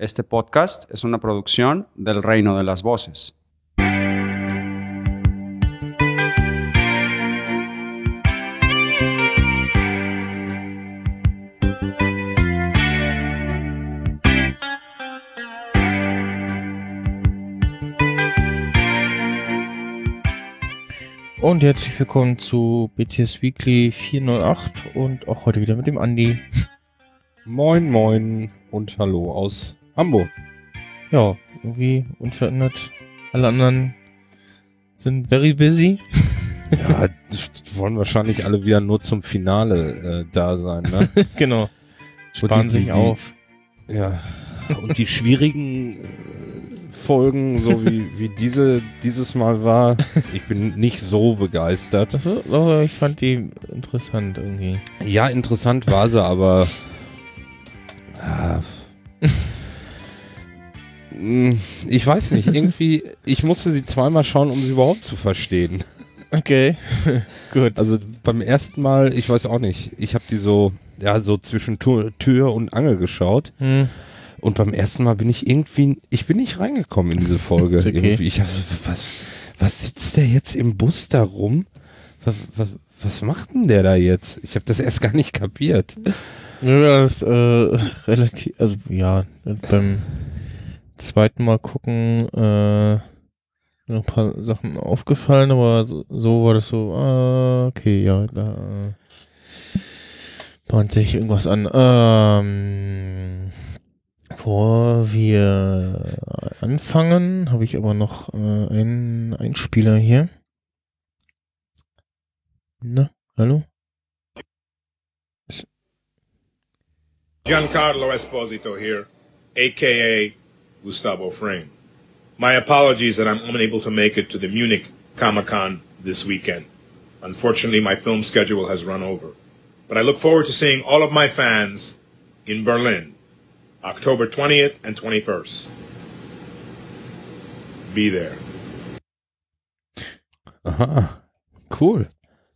Este podcast es una producción del Reino de las Voces. Und herzlich willkommen zu BCS Weekly 408 und auch heute wieder mit dem Andi. Moin, moin und hallo aus Hamburg. Ja, irgendwie unverändert. Alle anderen sind very busy. Ja, wollen wahrscheinlich alle wieder nur zum Finale äh, da sein, ne? genau. Sparen die- sich die- auf. Ja. Und die schwierigen äh, Folgen, so wie, wie diese dieses Mal war, ich bin nicht so begeistert. Achso, aber ich fand die interessant irgendwie. Ja, interessant war sie, aber mm, ich weiß nicht, irgendwie, ich musste sie zweimal schauen, um sie überhaupt zu verstehen. Okay, gut. Also beim ersten Mal, ich weiß auch nicht, ich habe die so, ja, so zwischen Tür, Tür und Angel geschaut Hm, und beim ersten Mal bin ich irgendwie, ich bin nicht reingekommen in diese Folge. Okay. irgendwie. Ich hab so, was, was sitzt der jetzt im Bus da rum? Was, was, was macht denn der da jetzt? Ich habe das erst gar nicht kapiert. ja, das äh, relativ, also ja, beim zweiten Mal gucken äh, noch ein paar Sachen aufgefallen, aber so, so war das so, ah, okay, ja, da äh, bahnt sich irgendwas an. Ähm, bevor wir anfangen, habe ich aber noch äh, einen Einspieler hier. Na, hallo? Giancarlo Esposito here, aka Gustavo Frame. My apologies that I'm unable to make it to the Munich Comic Con this weekend. Unfortunately, my film schedule has run over. But I look forward to seeing all of my fans in Berlin, October 20th and 21st. Be there. Aha, cool.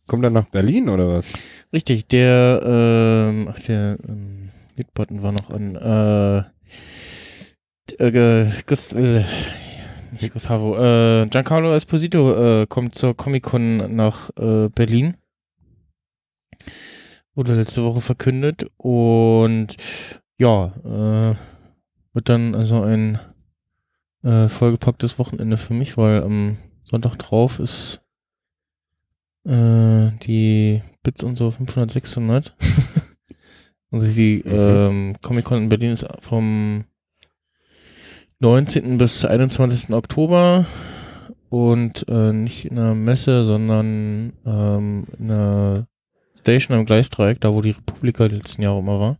Kommt er nach Berlin oder was? Richtig, der, ähm, ach, der ähm, Mute-Button war noch an, äh, äh, Gus, äh, nicht Gustavo, äh, Giancarlo Esposito äh, kommt zur Comic-Con nach äh, Berlin. Wurde letzte Woche verkündet und ja, äh, wird dann also ein vollgepacktes Wochenende für mich, weil am Sonntag drauf ist die Bits und so 500, 600. also die ähm, Comic-Con in Berlin ist vom 19. bis 21. Oktober und äh, nicht in einer Messe, sondern ähm, in einer Station am Gleisdreieck, da wo die Republika die letzten Jahre immer war.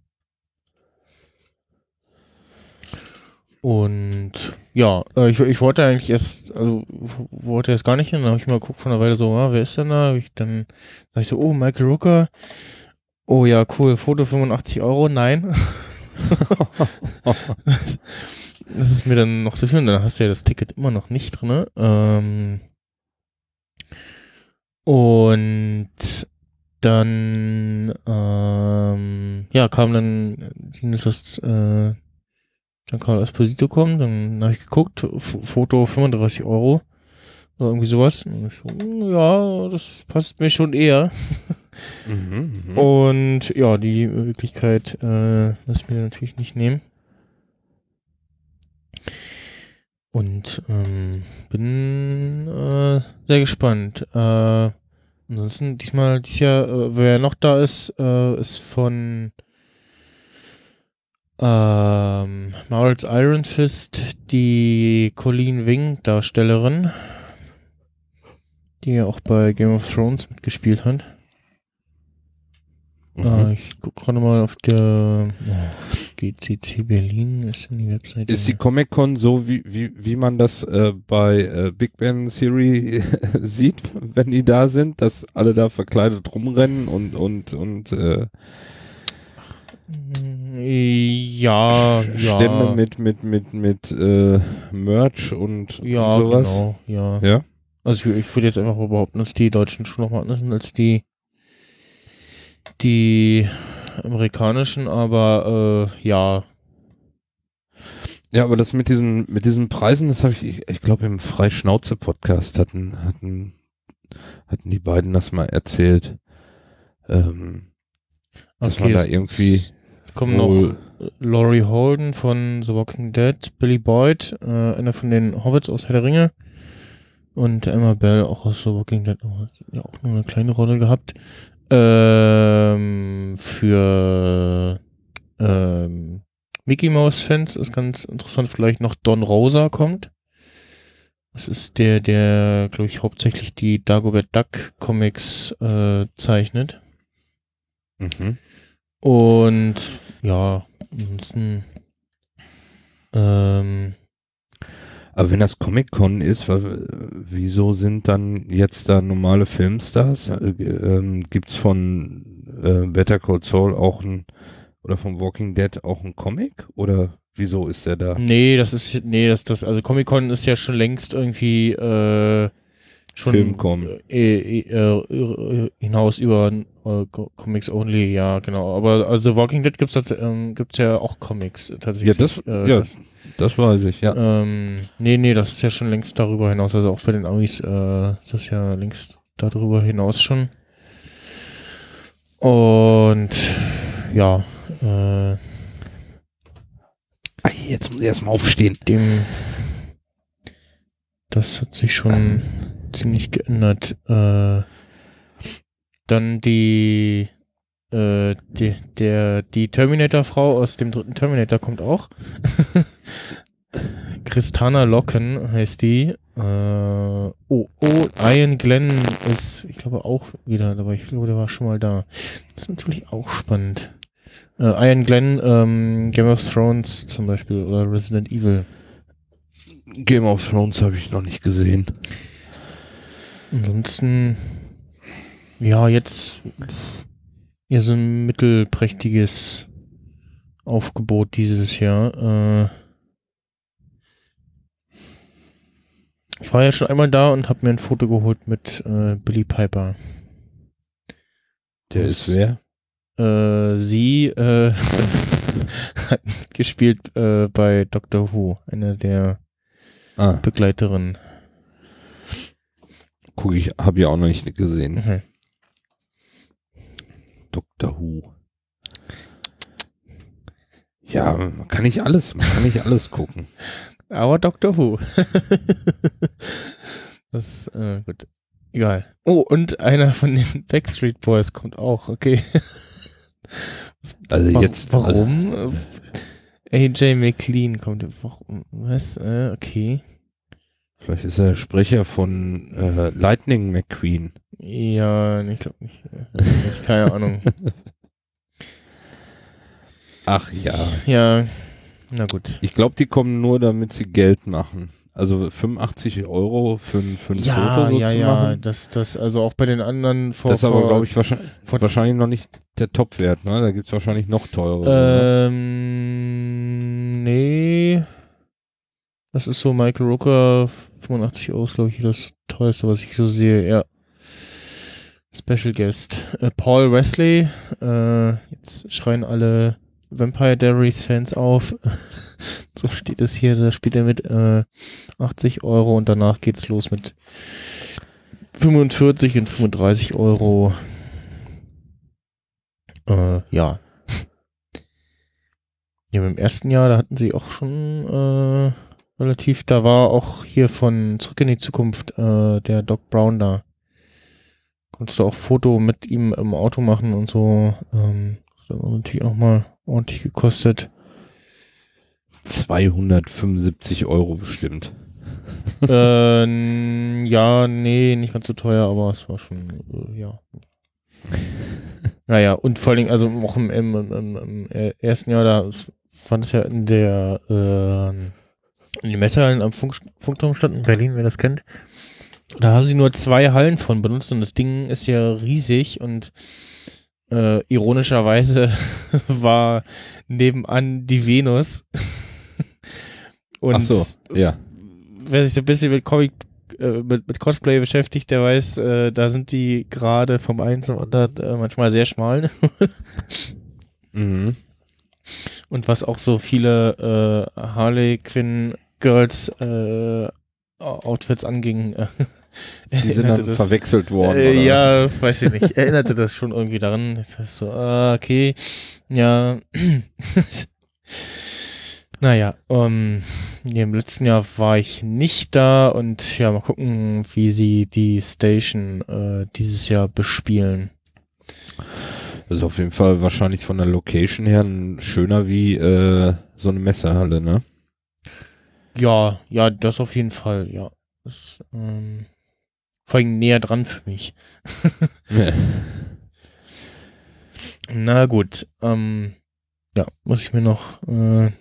Und ja, äh, ich, ich wollte eigentlich erst, also wollte erst gar nicht hin, dann habe ich mal geguckt von der Weile so, ah, wer ist denn da? Ich, dann sag ich so, oh, Michael Rooker. Oh ja, cool, Foto 85 Euro, nein. das, ist mir dann noch zu viel, und dann hast du ja das Ticket immer noch nicht drin. Ähm, und dann, ähm, ja, kam dann dass äh, Giancarlo Esposito kommt, dann habe ich geguckt, F Foto 35 Euro oder irgendwie sowas. So, hm, ja, das passt mir schon eher. Mhm, mhm. Und ja, die Möglichkeit äh, lass ich mir natürlich nicht nehmen. Und ähm, bin äh, sehr gespannt. Äh, ansonsten diesmal, dieses Jahr, äh, wer noch da ist, äh, ist von ähm, Marvel's Iron Fist die Colleen Wing Darstellerin, die ja auch bei Game of Thrones mitgespielt hat. Mhm. Äh, ich guck gerade mal auf der oh, GCC Berlin, ist denn die Webseite? Ist die Comic-Con so, wie, wie, wie man das äh, bei äh, Big Bang Theory sieht, wenn die da sind, dass alle da verkleidet rumrennen und, und, und äh, ja, ja. Stämme mit, mit, mit, mit äh, Merch und, ja, und sowas? genau, ja. Ja? Also ich, ich würde jetzt einfach behaupten, dass die Deutschen schon noch mal anders sind als die die amerikanischen, aber äh, ja. Ja, aber das mit diesen, mit diesen Preisen, das habe ich, ich glaube, im Freischnauze-Podcast hatten, hatten, hatten die beiden das mal erzählt. Ähm, dass Okay, man da irgendwie Es kommen noch Laurie Holden von The Walking Dead, Billy Boyd, äh, einer von den Hobbits aus Herr der Ringe und Emma Bell auch aus The Walking Dead, oh, hat ja auch nur eine kleine Rolle gehabt. Ähm, für ähm, Mickey Mouse Fans ist ganz interessant, vielleicht noch Don Rosa kommt. Das ist der, der, glaube ich, hauptsächlich die Dagobert Duck Comics äh, zeichnet. Mhm. Und ja, ansonsten ähm, Aber wenn das Comic-Con ist, wieso sind dann jetzt da normale Filmstars? Äh, ähm, gibt's von äh, Better Call Saul auch ein, oder von Walking Dead auch ein Comic? Oder wieso ist der da? nee, das ist nee, das das also Comic Con ist ja schon längst irgendwie äh, schon Filmcom. äh, äh, äh, hinaus über äh, Co- Comics only, ja genau. Aber also Walking Dead gibt's das, ähm, gibt's ja auch Comics tatsächlich. Ja, das, ja, das, das weiß ich, ja. ähm, nee, nee, das ist ja schon längst darüber hinaus. Also auch bei den Amis äh, ist das ja längst darüber hinaus schon. Und ja, äh, jetzt muss ich erstmal aufstehen. dem das hat sich schon ziemlich geändert. Äh, dann die äh, die, der, die Terminator-Frau aus dem dritten Terminator kommt auch. Christana Locken heißt die. Äh, oh, oh, Ian Glenn ist, ich glaube, auch wieder dabei. Ich glaube, der war schon mal da. Das ist natürlich auch spannend. Äh, Ian Glenn, ähm, Game of Thrones zum Beispiel oder Resident Evil. Game of Thrones habe ich noch nicht gesehen. Ansonsten, ja, jetzt eher so ein mittelprächtiges Aufgebot dieses Jahr. Äh, ich war ja schon einmal da und habe mir ein Foto geholt mit äh, Billy Piper. Der ist wer? Äh, sie äh, hat gespielt äh, bei Doctor Who, eine der Ah, Begleiterinnen. guck ich, habe ich auch noch nicht gesehen. Mhm. Doctor Who. Ja, man kann nicht alles, man kann nicht alles gucken. Aber Doctor Who. das, äh, gut. Egal. Oh, und einer von den Backstreet Boys kommt auch, okay. Also Wa- jetzt. Warum? AJ McLean kommt. Warum? Was? Äh, okay. Vielleicht ist er Sprecher von äh, Lightning McQueen. Ja, nee, ich glaube nicht. Keine Ahnung. Ach ja. Ja, na gut. Ich glaube, die kommen nur, damit sie Geld machen. Also 85 Euro für, ein- für ein Ja, Foto so ja, zu ja. machen. Das, das, also auch bei den anderen vor. das ist aber, glaube ich, wahrscheinlich, wahrscheinlich noch nicht der Topwert. Ne? Da gibt es wahrscheinlich noch teurere. ne? Ähm, nee. Das ist so Michael Rooker, 85 Euro ist, glaube ich, das teuerste, was ich so sehe, ja. Special Guest. Äh, Paul Wesley, äh, jetzt schreien alle Vampire Diaries Fans auf. so steht es hier, da spielt er mit äh, 80 Euro und danach geht's los mit 45 und 35 Euro. Äh, ja. Ja, beim ersten Jahr, da hatten sie auch schon äh, relativ, da war auch hier von Zurück in die Zukunft äh, der Doc Brown da. Konntest du auch Foto mit ihm im Auto machen und so. Ähm, hat natürlich auch mal ordentlich gekostet. 275 Euro bestimmt. äh, ja, nee, nicht ganz so teuer, aber es war schon, äh, ja. Naja, und vor allen Dingen, also auch im, im, im, im, ersten Jahr, da fand es ja in der, äh, in den Messehallen am Funk, Funkturm stand in Berlin, wer das kennt. Da haben sie nur zwei Hallen von benutzt und das Ding ist ja riesig und äh, ironischerweise war nebenan die Venus. und Ach so, ja. wer sich so ein bisschen mit Comic, äh, mit, mit Cosplay beschäftigt, der weiß, äh, da sind die gerade vom einen zum anderen äh, manchmal sehr schmal. Mhm. Und was auch so viele äh, Harley Quinn Girls äh, Outfits anging. Die sind dann verwechselt worden. Äh, ja, weiß ich nicht. Erinnerte das schon irgendwie daran. Das ist so, ah, okay, ja. naja, ja, im letzten Jahr war ich nicht da und ja, mal gucken, wie sie die Station äh, dieses Jahr bespielen. Das ist auf jeden Fall wahrscheinlich von der Location her schöner wie äh, so eine Messehalle, ne? Ja, ja, das auf jeden Fall, ja. Das, ähm, vor allem näher dran für mich. Na gut, ähm, ja, muss ich mir noch äh,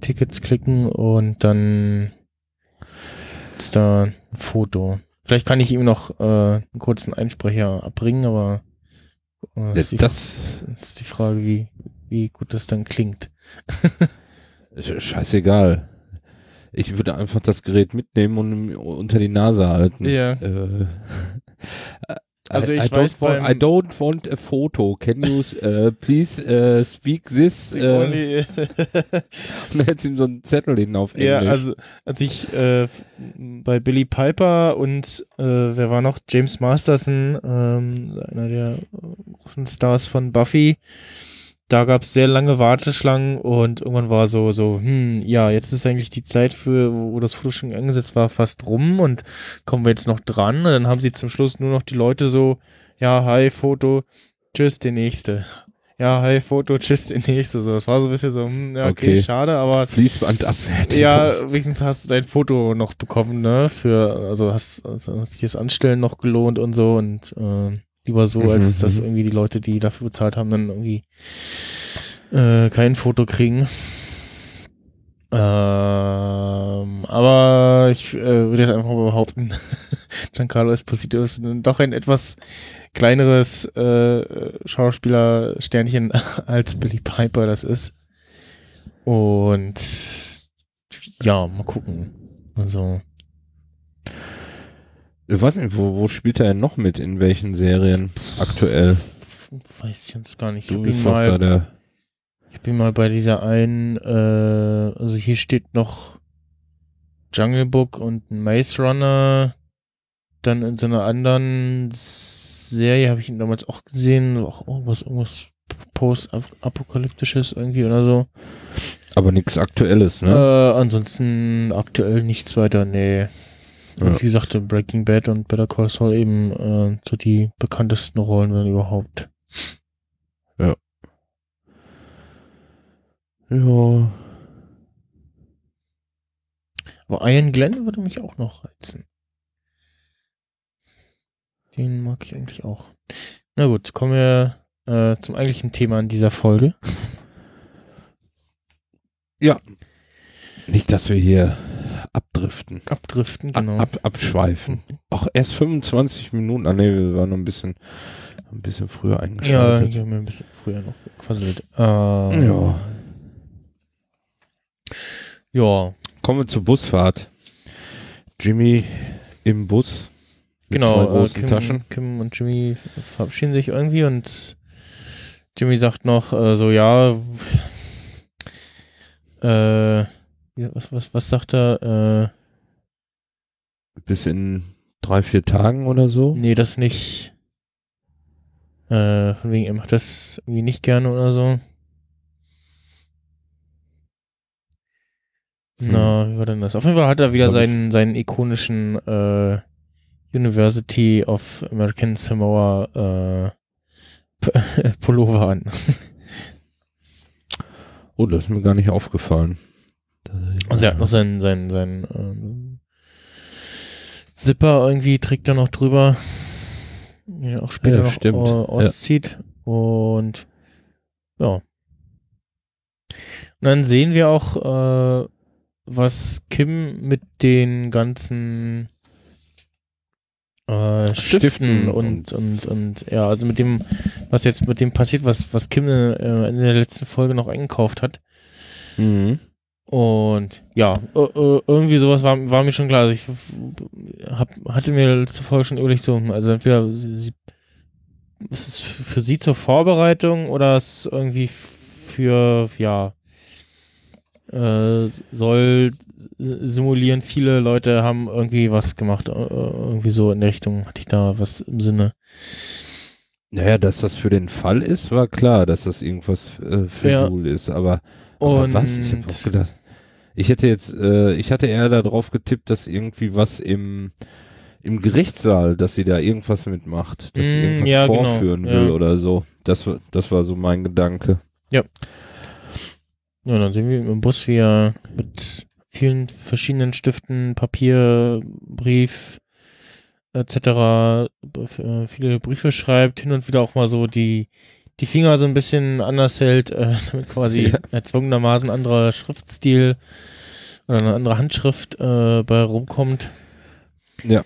Tickets klicken und dann ist da ein Foto. Vielleicht kann ich ihm noch äh, einen kurzen Einsprecher abbringen, aber äh, ist, die, das ist, ist die Frage, wie, wie gut das dann klingt. Sch- scheißegal. Ich würde einfach das Gerät mitnehmen und unter die Nase halten. Ja. Äh, Also I, ich I weiß don't want, I don't want a photo. Can you uh, please uh, speak this? Äh, Only- und dann du ihm so einen Zettel hin auf Englisch. Ja, also als ich äh, bei Billy Piper und äh, wer war noch? James Masterson, ähm, einer der äh, großen Stars von Buffy. Da gab es sehr lange Warteschlangen und irgendwann war so, so, hm, ja, jetzt ist eigentlich die Zeit für, wo das Foto schon angesetzt war, fast rum und kommen wir jetzt noch dran. Und dann haben sie zum Schluss nur noch die Leute so, ja, hi, Foto, tschüss, der nächste. Ja, hi, Foto, tschüss, der nächste. So, es war so ein bisschen so, hm, ja, okay, Okay. schade, aber Fließbandabfertigung. ja, wenigstens hast du dein Foto noch bekommen, ne? Für, also hast, also hast dir das Anstellen noch gelohnt und so und äh, lieber so, als Mhm, dass mhm. irgendwie die Leute, die dafür bezahlt haben, dann irgendwie äh, kein Foto kriegen. Ähm, aber ich äh, würde jetzt einfach mal behaupten, Giancarlo Esposito ist doch ein etwas kleineres äh, Schauspieler-Sternchen als Billy Piper das ist. Und ja, mal gucken. Also, Ich weiß nicht, wo, wo spielt er denn noch mit? In welchen Serien aktuell? weiß ich jetzt gar nicht. Ich bin mal, ich bin mal bei dieser einen, äh, also hier steht noch Jungle Book und Maze Runner. Dann in so einer anderen Serie habe ich ihn damals auch gesehen, auch irgendwas, irgendwas post-apokalyptisches irgendwie oder so. Aber nichts Aktuelles, ne? Äh, ansonsten aktuell nichts weiter, nee. Also Ja. wie gesagt, Breaking Bad und Better Call Saul eben äh, so die bekanntesten Rollen, wenn überhaupt. Ja. Aber Ian Glenn würde mich auch noch reizen. Den mag ich eigentlich auch. Na gut, kommen wir äh, zum eigentlichen Thema in dieser Folge. Nicht, dass wir hier abdriften. Abdriften, Ab, genau. ab, abschweifen. Ach, erst 25 Minuten. Ah, nee, wir waren noch ein bisschen, ein bisschen früher ja, eingeschaltet. ich habe mir ein bisschen früher noch gequasselt. Äh, Ja. Ja, Kommen wir zur Busfahrt. Jimmy im Bus. Mit genau. Zwei äh, großen Kim, Taschen. Kim und Jimmy verabschieden sich irgendwie und Jimmy sagt noch äh, so, ja, äh, was, was, was sagt er? Bis in drei, vier Tagen oder so. Äh, nee, das nicht. Äh, von wegen, er macht das irgendwie nicht gerne oder so. Hm. Na, wie war denn das? Auf jeden Fall hat er wieder seinen, seinen ikonischen äh, University of American Samoa äh, Pullover an. Oh, das ist mir gar nicht aufgefallen. Also er hat noch seinen, seinen, seinen ähm, Zipper irgendwie, trägt er noch drüber. Ja, auch später Ja, noch äh, Ja. auszieht. Und ja. Und dann sehen wir auch, äh, was Kim mit den ganzen äh, Stiften, Stiften und, und, und, ja, also mit dem, was jetzt mit dem passiert, was, was Kim äh, in der letzten Folge noch eingekauft hat. Mhm. Und ja, irgendwie sowas war, war mir schon klar. Also ich hab, hatte mir Folge schon überlegt, so, also entweder sie, ist es für sie zur Vorbereitung oder ist es irgendwie für, ja, äh, soll simulieren, viele Leute haben irgendwie was gemacht, äh, irgendwie so in der Richtung hatte ich da was im Sinne. Naja, dass das für den Fall ist, war klar, dass das irgendwas äh, für Ja. Ist, aber, aber Und was? Ich hab auch gedacht. Ich hätte jetzt, äh, ich hatte eher darauf getippt, dass irgendwie was im, im Gerichtssaal, dass sie da irgendwas mitmacht, dass sie Mm, irgendwas ja, genau, vorführen ja. will oder so. Das war, das war so mein Gedanke. Ja, dann sehen wir im Bus, wie er mit vielen verschiedenen Stiften, Papier, Brief etc. äh, viele Briefe schreibt, hin und wieder auch mal so die, die Finger so ein bisschen anders hält, äh, damit quasi Ja. erzwungenermaßen anderer Schriftstil oder eine andere Handschrift äh, bei rumkommt. Ja.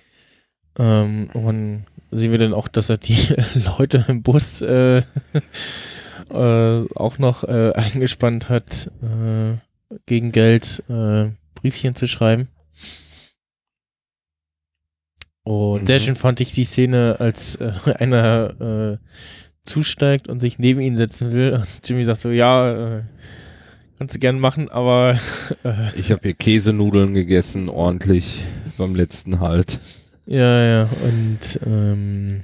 Ähm, und sehen wir dann auch, dass er die Leute im Bus äh, äh, auch noch äh, eingespannt hat, äh, gegen Geld Briefchen zu schreiben. Und Mhm. sehr schön fand ich die Szene, als äh, einer äh, zusteigt und sich neben ihn setzen will. Und Jimmy sagt so, ja, äh, kannst du gern machen, aber äh, Ich habe hier Käsenudeln gegessen, ordentlich beim letzten Halt. Ja, ja, und ähm,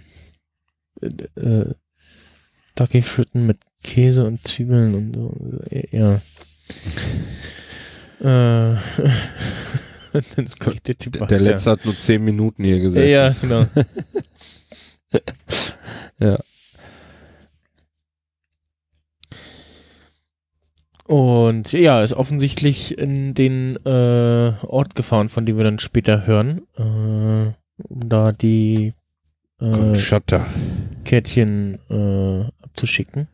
äh, äh, Stucky Fritten mit Käse und Zwiebeln und so. Ja. Äh, und dann geht der Der, der letzte hat nur zehn Minuten hier gesessen. Ja, genau. Ja. Und ja, ist offensichtlich in den äh, Ort gefahren, von dem wir dann später hören, äh, um da die äh. Kärtchen äh, abzuschicken.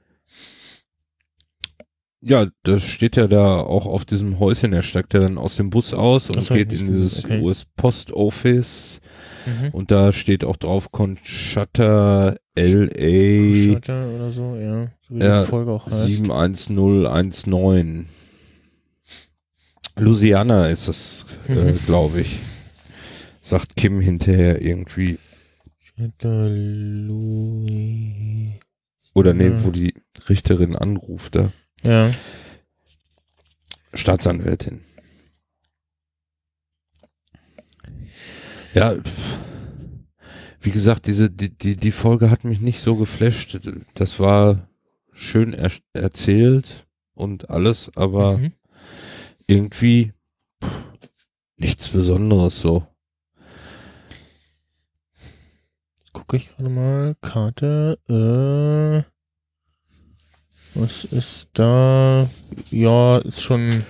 Ja, das steht ja da auch auf diesem Häuschen. Er steigt ja dann aus dem Bus aus und geht in dieses okay. US-Post-Office. Mhm. Und da steht auch drauf Conchata LA Shutter oder so, ja. So wie Ja, die Folge auch heißt. 71019. Louisiana ist das, äh, Mhm. glaube ich. Sagt Kim hinterher irgendwie. Oder Ja. wo die Richterin anruft, da. Ja. Staatsanwältin. Ja, wie gesagt, diese, die, die, die Folge hat mich nicht so geflasht. Das war schön er erzählt und alles, aber Mhm. irgendwie pff, nichts Besonderes so. Jetzt gucke ich gerade mal. Karte. Äh, was ist da? Ja, ist schon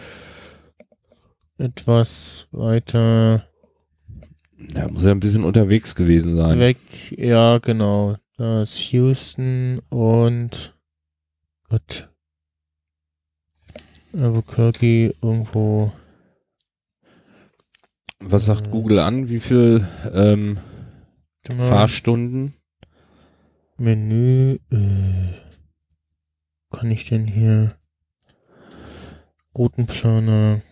etwas weiter Da muss er ein bisschen unterwegs gewesen sein. weg. Ja, genau. Da ist Houston und Gott. Albuquerque irgendwo. Was sagt Äh. Google an? Wie viel ähm, mal. Fahrstunden? Menü. Äh, kann ich denn hier? Routenplaner.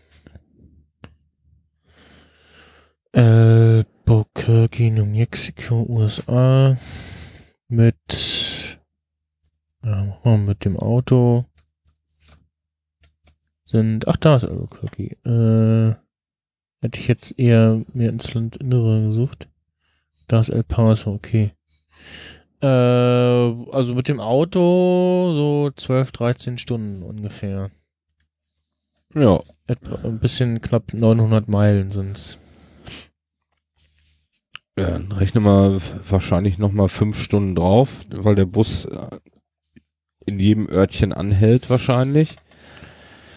Albuquerque, New Mexico, USA. Mit. Ja, mit dem Auto. Sind. Ach, da ist Albuquerque. Äh, hätte ich jetzt eher mehr ins Landinnere gesucht. Da ist El Paso, okay. Äh, also mit dem Auto so 12, 13 Stunden ungefähr. Ja, Etwa ein bisschen knapp 900 Meilen sind's. Ja, dann rechne mal wahrscheinlich nochmal fünf Stunden drauf, weil der Bus äh, in jedem Örtchen anhält wahrscheinlich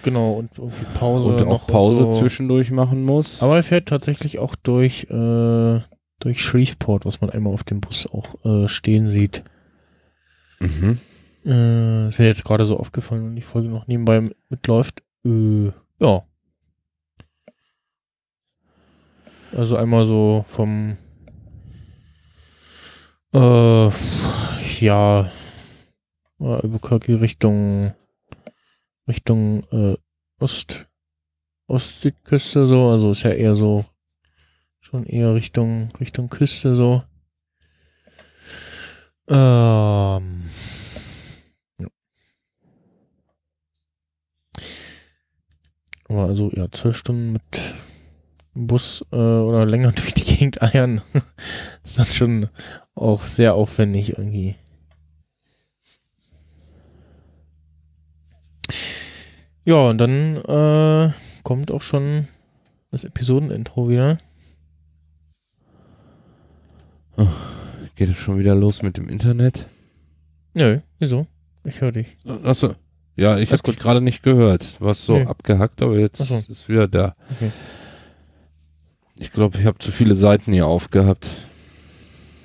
Genau, und irgendwie Pause. und auch Pause und so. zwischendurch machen muss. Aber er fährt tatsächlich auch durch, äh, durch Shreveport, was man einmal auf dem Bus auch äh, stehen sieht. mhm. Äh, ist mir jetzt gerade so aufgefallen und die Folge noch nebenbei mit- mitläuft. Äh, ja. Also einmal so vom äh, ja Albuquerque Richtung Richtung äh, Ost Ostsüdküste so, also ist ja eher so schon eher Richtung Richtung Küste so. Ähm, Aber also, ja, zwölf Stunden mit Bus äh, oder länger durch die Gegend eiern, ist dann schon auch sehr aufwendig irgendwie. Ja, und dann äh, kommt auch schon das Episodenintro wieder. Geht es schon wieder los mit dem Internet? Nö, wieso? Ich höre dich. Achso. Ja, ich habe dich gerade nicht gehört. Du warst so Nee. abgehackt, aber jetzt so. ist wieder da. Okay. Ich glaube, ich habe zu viele Seiten hier aufgehabt.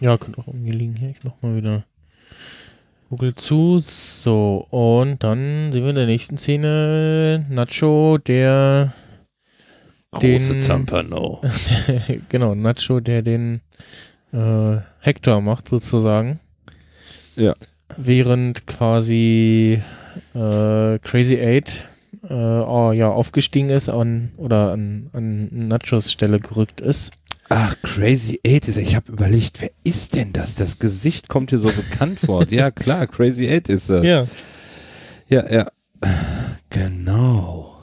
Ja, könnte auch irgendwie liegen hier. Ich mach mal wieder Google zu. So, und dann sehen wir in der nächsten Szene Nacho, der Große Den- Zampano. genau, Nacho, der den äh, Hector macht sozusagen. Ja. Während quasi äh, Crazy Eight äh, oh, ja, aufgestiegen ist an, oder an, an Nachos Stelle gerückt ist. Ach, Crazy Eight ist. Ich habe überlegt, wer ist denn das? Das Gesicht kommt hier so bekannt vor. Ja, klar, Crazy Eight ist das. Ja. ja. ja. Genau.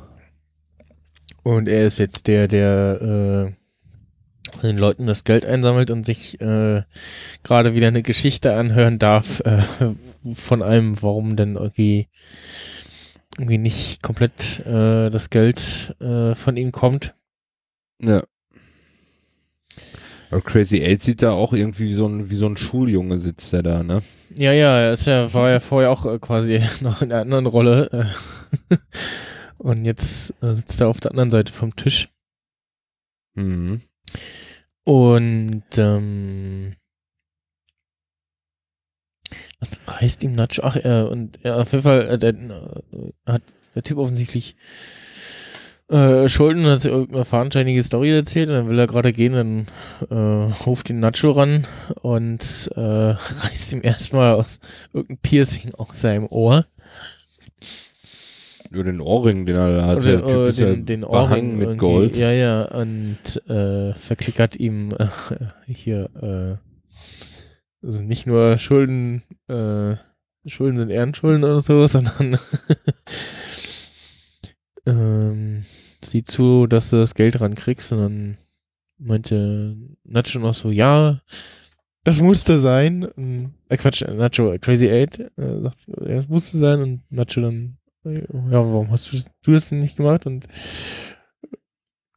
Und er ist jetzt der, der äh, den Leuten das Geld einsammelt und sich äh, gerade wieder eine Geschichte anhören darf äh, von einem, warum denn irgendwie irgendwie nicht komplett äh, das Geld äh, von ihm kommt. Ja. Aber Crazy Eight sieht da auch irgendwie wie so ein, wie so ein Schuljunge sitzt der da, ne? Ja, ja, er ist ja, war ja vorher auch äh, quasi noch in einer anderen Rolle. Äh, und jetzt äh, sitzt er auf der anderen Seite vom Tisch. Mhm. Und ähm, was heißt ihm Nacho? Ach, äh, und ja, auf jeden Fall äh, der, äh, hat der Typ offensichtlich äh, Schulden und hat sich irgendeine fadenscheinige Story erzählt und dann will er gerade gehen, dann äh, ruft ihn Nacho ran und äh, reißt ihm erstmal aus irgendein Piercing aus seinem Ohr. Nur den Ohrring, den er hatte. Der Oder, Typ äh, den, den Ohrring mit. Gold. Ja, ja, und äh, verklickert ihm äh, hier, äh, also nicht nur Schulden, äh, Schulden sind Ehrenschulden oder so, sondern ähm, sieh zu, dass du das Geld rankriegst und dann meinte Nacho noch so, ja, das musste sein. Und, äh, Quatsch, Nacho, Crazy Eight, äh, sagt, ja, das musste sein und Nacho dann, ja, warum hast du, du das denn nicht gemacht? Und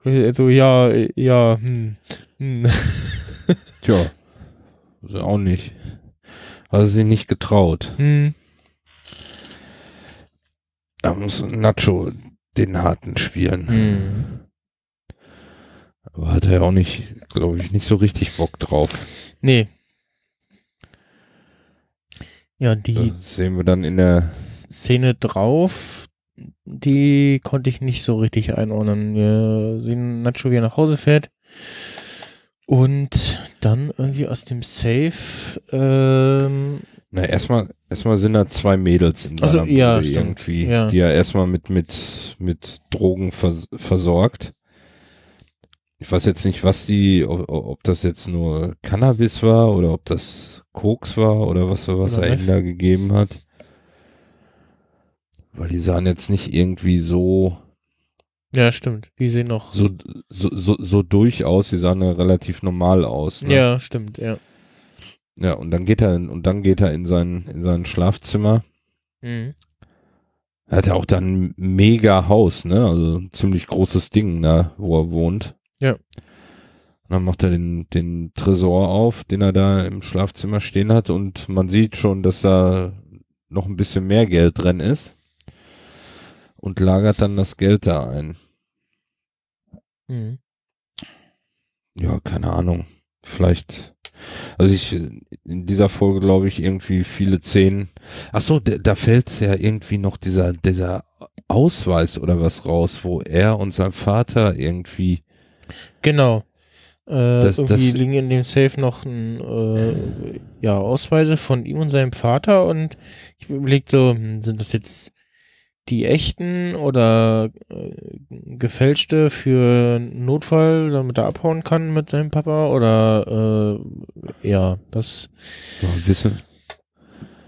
Crazy Eight so, ja, ja, hm, hm. Tja. Also auch nicht. Also sie nicht getraut. hm. Da muss Nacho den Harten spielen. Hm. Aber hat er auch nicht, glaube ich, nicht so richtig Bock drauf. Nee. Ja, die Das sehen wir dann in der. Szene drauf, die konnte ich nicht so richtig einordnen. Wir sehen Nacho, wie er nach Hause fährt. Und dann irgendwie aus dem Safe, ähm, Na, erstmal, erstmal sind da zwei Mädels in Ach so, seiner ja, Bude stimmt. irgendwie, Ja. die er erstmal mit, mit, mit Drogen vers versorgt. Ich weiß jetzt nicht, was die, ob, ob das jetzt nur Cannabis war oder ob das Koks war oder was, was Oder er ihnen da gegeben hat. Weil die sahen jetzt nicht irgendwie so, ja, stimmt. Die sehen noch. so, so, so, so durch aus, die sahen ja relativ normal aus. Ne? Ja, stimmt, ja. Ja, und dann geht er, in- und dann geht er in sein, in sein Schlafzimmer. Mhm. Er hat ja auch dann ein mega Haus, ne? Also ein ziemlich großes Ding da, wo er wohnt. Ja. Und dann macht er den, den Tresor auf, den er da im Schlafzimmer stehen hat und man sieht schon, dass da noch ein bisschen mehr Geld drin ist. Und lagert dann das Geld da ein. Mhm. Ja, keine Ahnung. Vielleicht. Also ich, in dieser Folge glaube ich irgendwie viele Szenen. Ach so, da, fällt ja irgendwie noch dieser, dieser Ausweis oder was raus, wo er und sein Vater irgendwie, Genau. Äh, Das- irgendwie das- liegen in dem Safe noch ein, äh, ja, Ausweise von ihm und seinem Vater und ich überlegt so, hm, sind das jetzt die echten oder äh, gefälschte für einen Notfall, damit er abhauen kann mit seinem Papa oder äh, ja, das ja, wissen,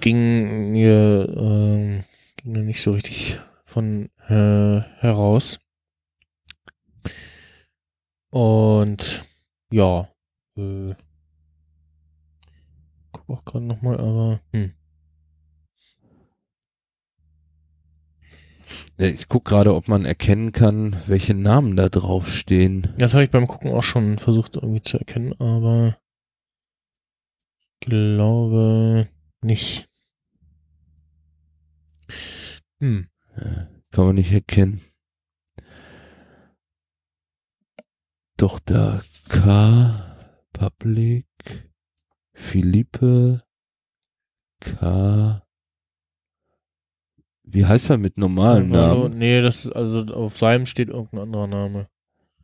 ging mir, ähm, ging mir nicht so richtig von äh, heraus. Und ja, äh, guck auch gerade nochmal, aber hm. Ich gucke gerade, ob man erkennen kann, welche Namen da drauf stehen. Das habe ich beim Gucken auch schon versucht irgendwie zu erkennen, aber glaube nicht. Hm. Kann man nicht erkennen. Doch da K, Public, Philippe, K. Wie heißt er mit normalen Namen? Nee, das ist, also auf seinem steht irgendein anderer Name.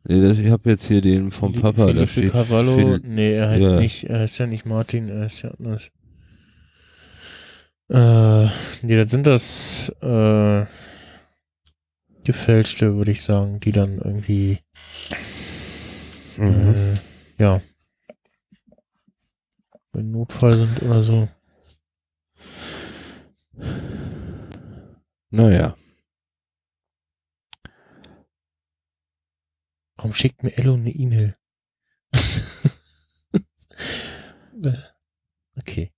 Nee, das, ich habe jetzt hier den vom Phili- Papa, da steht Cavallo. Phil- nee, er heißt Ja. nicht, er heißt ja nicht Martin, er ist ja anders. Äh, nee, das sind das äh, gefälschte, würde ich sagen, die dann irgendwie Mhm. äh, ja im Notfall sind oder so. Naja. Warum schickt mir Ello eine E-Mail? Okay.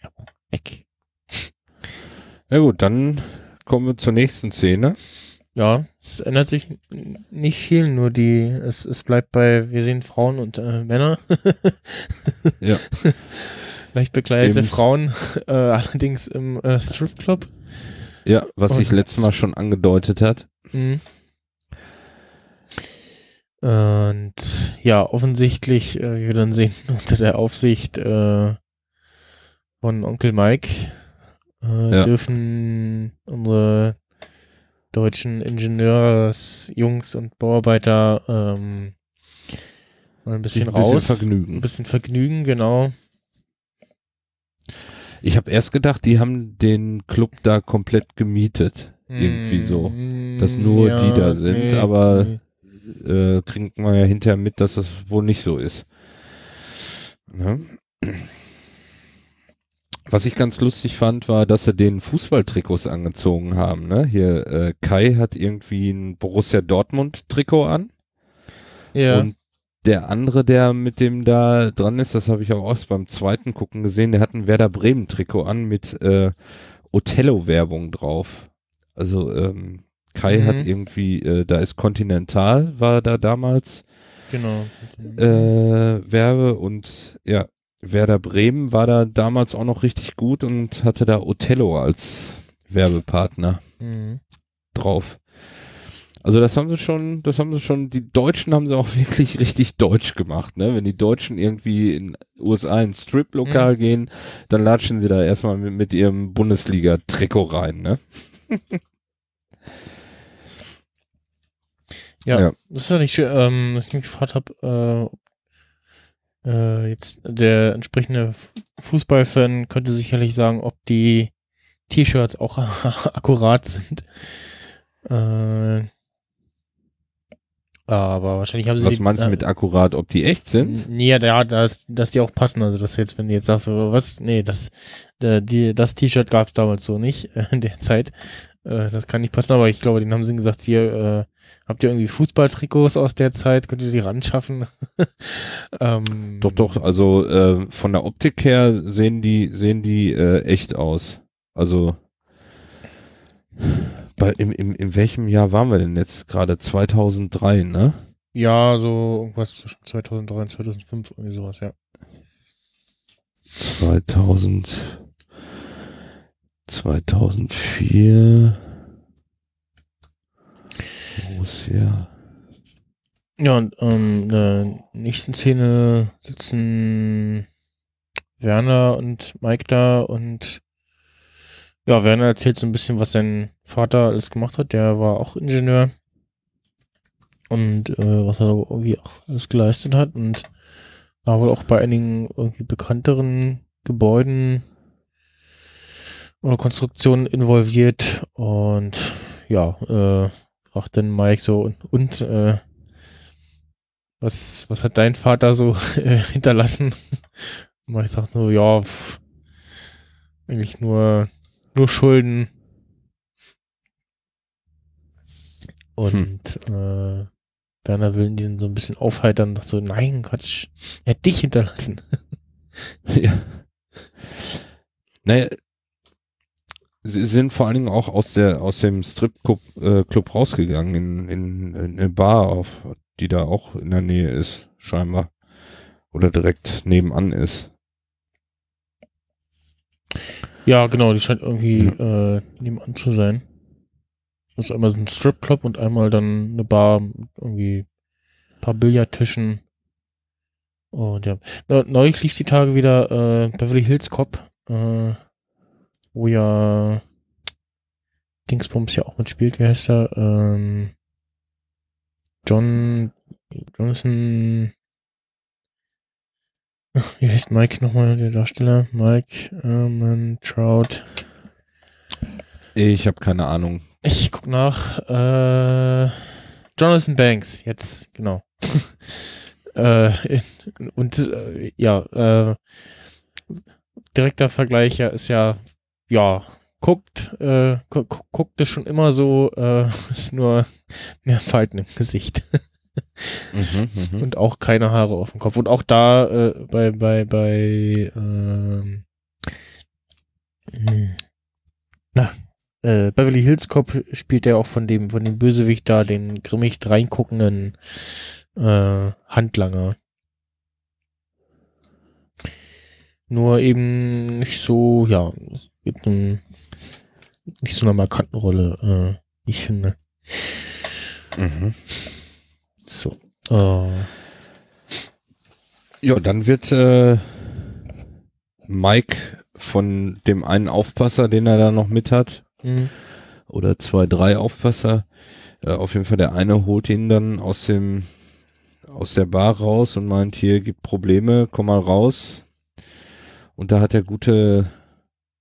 Werbung. Weg. Na gut, dann kommen wir zur nächsten Szene. Ja, es ändert sich nicht viel, nur die, es, es bleibt bei, wir sehen Frauen und äh, Männer. Ja. Leicht bekleidete Frauen, äh, allerdings im äh, Stripclub. Ja, was sich letztes Mal schon angedeutet hat. Mhm. Und ja, offensichtlich, äh, wie wir dann sehen, unter der Aufsicht äh, von Onkel Mike äh, Ja. dürfen unsere deutschen Ingenieursjungs und Bauarbeiter ähm, mal ein bisschen Sich ein bisschen raus. vergnügen. Ein bisschen Vergnügen, genau. Ich habe erst gedacht, die haben den Club da komplett gemietet. Irgendwie so. Mm, dass nur die da sind, aber- nee. Äh, kriegt man ja hinterher mit, dass das wohl nicht so ist. Ne? Was ich ganz lustig fand, war, dass sie den Fußballtrikots angezogen haben. Ne? Hier, äh, Kai hat irgendwie ein Borussia Dortmund-Trikot an. Ja. Und der andere, der mit dem da dran ist, das habe ich auch erst beim zweiten Gucken gesehen, der hat ein Werder Bremen Trikot an mit äh, Othello-Werbung drauf. Also ähm, Kai Mhm. hat irgendwie, äh, da ist Continental, war da damals genau. äh, Werbe und ja, Werder Bremen war da damals auch noch richtig gut und hatte da Othello als Werbepartner Mhm. drauf. Also das haben sie schon, das haben sie schon, die Deutschen haben sie auch wirklich richtig deutsch gemacht, ne? Wenn die Deutschen irgendwie in USA ins Strip-Lokal Mhm. gehen, dann latschen sie da erstmal mit, mit ihrem Bundesliga-Trikot rein, ne? Ja, Ja. das ist ja nicht schön, ähm, was ich mich gefragt habe, äh, äh, jetzt der entsprechende Fußballfan könnte sicherlich sagen, ob die T-Shirts auch akkurat sind. Äh, aber wahrscheinlich haben sie Was meinst du äh, mit akkurat, ob die echt sind? Nee, ja, dass, dass die auch passen. Also, das jetzt, wenn du jetzt sagst, was, nee, das, die, das T-Shirt gab es damals so nicht in der Zeit. Äh, das kann nicht passen, aber ich glaube, denen haben sie gesagt, hier, äh, habt ihr irgendwie Fußballtrikots aus der Zeit? Könnt ihr die ran schaffen? ähm, Doch, doch, also äh, von der Optik her sehen die, sehen die äh, echt aus. Also bei, im, im, in welchem Jahr waren wir denn jetzt gerade? 2003, ne? Ja, so irgendwas zwischen 2003 und 2005, irgendwie sowas, ja. 2000, 2004. Borussia. Ja, und ähm, in der nächsten Szene sitzen Werner und Mike da und ja, Werner erzählt so ein bisschen, was sein Vater alles gemacht hat. Der war auch Ingenieur und äh, was er irgendwie auch alles geleistet hat und war wohl auch bei einigen irgendwie bekannteren Gebäuden oder Konstruktionen involviert und ja, äh, fragt dann Mike so und, und äh, was, was hat dein Vater so äh, hinterlassen? Mike sagt nur, ja, pff, eigentlich nur, nur Schulden. Und äh, Werner will ihn so ein bisschen aufheitern, dass so, nein, Quatsch, er hat dich hinterlassen. ja. Naja, sie sind vor allen Dingen auch aus der aus dem Stripclub äh, Club rausgegangen in, in, in eine Bar auf, die da auch in der Nähe ist, scheinbar. Oder direkt nebenan ist. Ja, genau, die scheint irgendwie äh, nebenan zu sein. Das ist einmal so ein Stripclub und einmal dann eine Bar mit irgendwie ein paar Billardtischen. Und ja, Ne- neulich lief die Tage wieder äh, Beverly Hills Cop, äh, wo ja Dingsbums ja auch mitspielt. Wie heißt er? Ähm, John Jonathan. Wie heißt Mike nochmal, der Darsteller? Mike ähm, Trout. Ich habe keine Ahnung. Ich guck nach. Äh, Jonathan Banks, jetzt, genau. äh, und äh, ja, äh, direkter Vergleich ja, ist ja, ja, guckt, äh, gu- guckt es schon immer so, äh, ist nur mehr Falten im Gesicht. Mhm, mhm. und auch keine Haare auf dem Kopf. Und auch da äh, bei, bei, bei, ähm, hm, na, äh, Beverly Hills Cop spielt er auch von dem, von dem Bösewicht da, den grimmig reinguckenden äh, Handlanger. Nur eben nicht so, ja, mit einem, nicht so einer markanten Rolle, äh, ich finde. Mhm. So. Äh, Ja, dann wird äh, Mike von dem einen Aufpasser, den er da noch mit hat, hm. oder zwei, drei Aufpasser, äh, auf jeden Fall der eine holt ihn dann aus dem aus der Bar raus und meint, hier gibt Probleme, komm mal raus. Und da hat der gute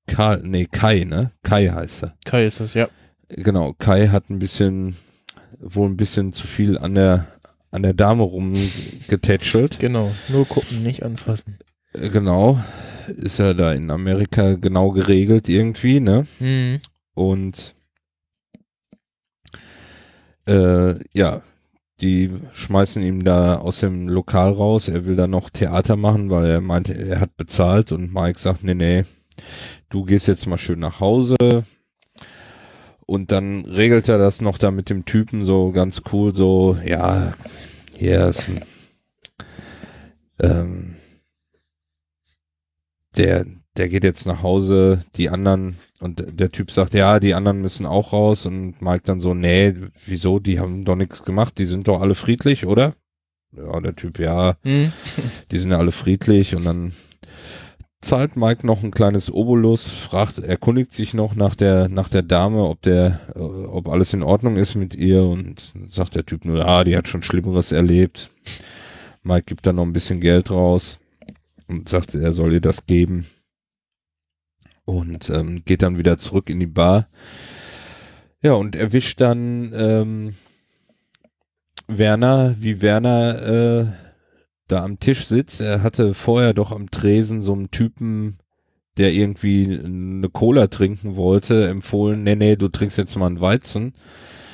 Karl, nee, Kai, ne? Kai heißt er. Kai ist das, ja. Genau, Kai hat ein bisschen, wohl ein bisschen zu viel an der, an der Dame rumgetätschelt. Genau. Nur gucken, nicht anfassen. Äh, Genau, ist ja da in Amerika genau geregelt irgendwie, ne? Mhm. Und äh, ja, die schmeißen ihn da aus dem Lokal raus. Er will da noch Theater machen, weil er meinte, er hat bezahlt und Mike sagt, nee, nee, du gehst jetzt mal schön nach Hause. Und dann regelt er das noch da mit dem Typen so ganz cool, so, ja, hier ist ein, ähm, der, der geht jetzt nach Hause, die anderen, und der Typ sagt, ja, die anderen müssen auch raus und Mike dann so, nee, wieso, die haben doch nichts gemacht, die sind doch alle friedlich, oder? Ja, der Typ, ja, Mhm. die sind ja alle friedlich und dann zahlt Mike noch ein kleines Obolus, fragt, erkundigt sich noch nach der, nach der Dame, ob der, äh, ob alles in Ordnung ist mit ihr und sagt der Typ nur, ja, die hat schon Schlimmeres erlebt. Mike gibt dann noch ein bisschen Geld raus und sagt, er soll ihr das geben und ähm, geht dann wieder zurück in die Bar. Ja, und erwischt dann ähm, Werner, wie Werner äh, da am Tisch sitzt. Er hatte vorher doch am Tresen so einen Typen, der irgendwie eine Cola trinken wollte, empfohlen, nee, nee, du trinkst jetzt mal einen Weizen.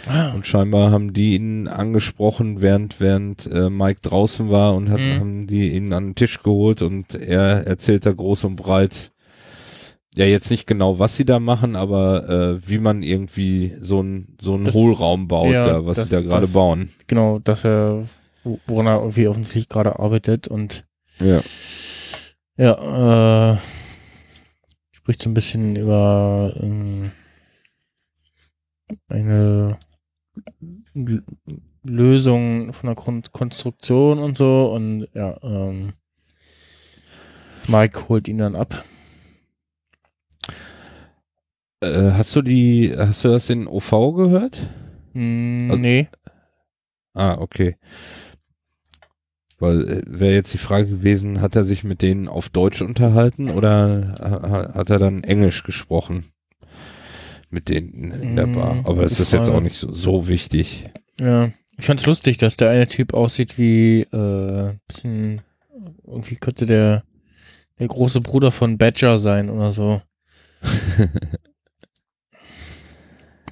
Ah, Und scheinbar haben die ihn angesprochen, während, während äh, Mike draußen war und hat, Mhm. haben die ihn an den Tisch geholt und er erzählt da groß und breit, ja jetzt nicht genau, was sie da machen, aber äh, wie man irgendwie so einen so einen Hohlraum baut, ja, da, was das- sie da gerade bauen. genau, dass er, woran er irgendwie offensichtlich gerade arbeitet und Ja. ja, äh, spricht so ein bisschen über ähm, eine L Lösung von der Kon Konstruktion und so und ja, ähm, Mike holt ihn dann ab. Äh, hast du die, hast du das in OV gehört? Hm, Also- nee. Ah, okay. Weil äh, wäre jetzt die Frage gewesen, hat er sich mit denen auf Deutsch unterhalten oder ha- hat er dann Englisch gesprochen mit denen in der Mm, Bar? Aber das ist jetzt auch nicht so, so wichtig. Ja, ich fand's lustig, dass der eine Typ aussieht wie äh, bisschen irgendwie könnte der der große Bruder von Badger sein oder so.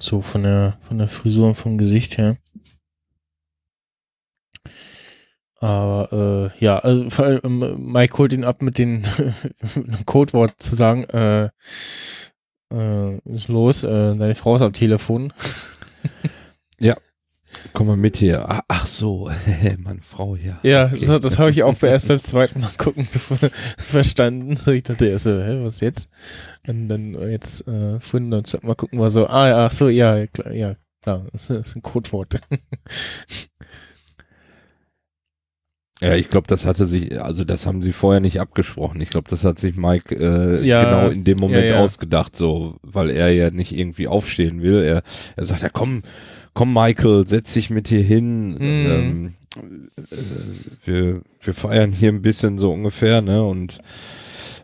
So von der von der Frisur und vom Gesicht her. Aber äh, ja, also vor allem, Mike holt ihn ab mit dem Codewort zu sagen, äh, äh, ist los, äh, deine Frau ist am Telefon. Komm mal mit hier. Ach, ach so, meine Frau, ja. Ja, Okay. das, das habe ich auch erst beim zweiten Mal gucken zu ver verstanden. So, ich dachte erst so, hä, was jetzt? Und dann jetzt äh, vorhin zweiten Mal gucken war so, ah ja, ach so, ja, klar, ja, klar, das ist ein Codewort. Ja, ich glaube, das hatte sich, also das haben sie vorher nicht abgesprochen. Ich glaube, das hat sich Mike äh, Ja, genau in dem Moment ja, ja. ausgedacht, so, weil er ja nicht irgendwie aufstehen will. Er, er sagt, ja komm, komm Michael, setz dich mit hier hin. Mhm. Ähm, äh, wir, wir feiern hier ein bisschen so ungefähr, ne? Und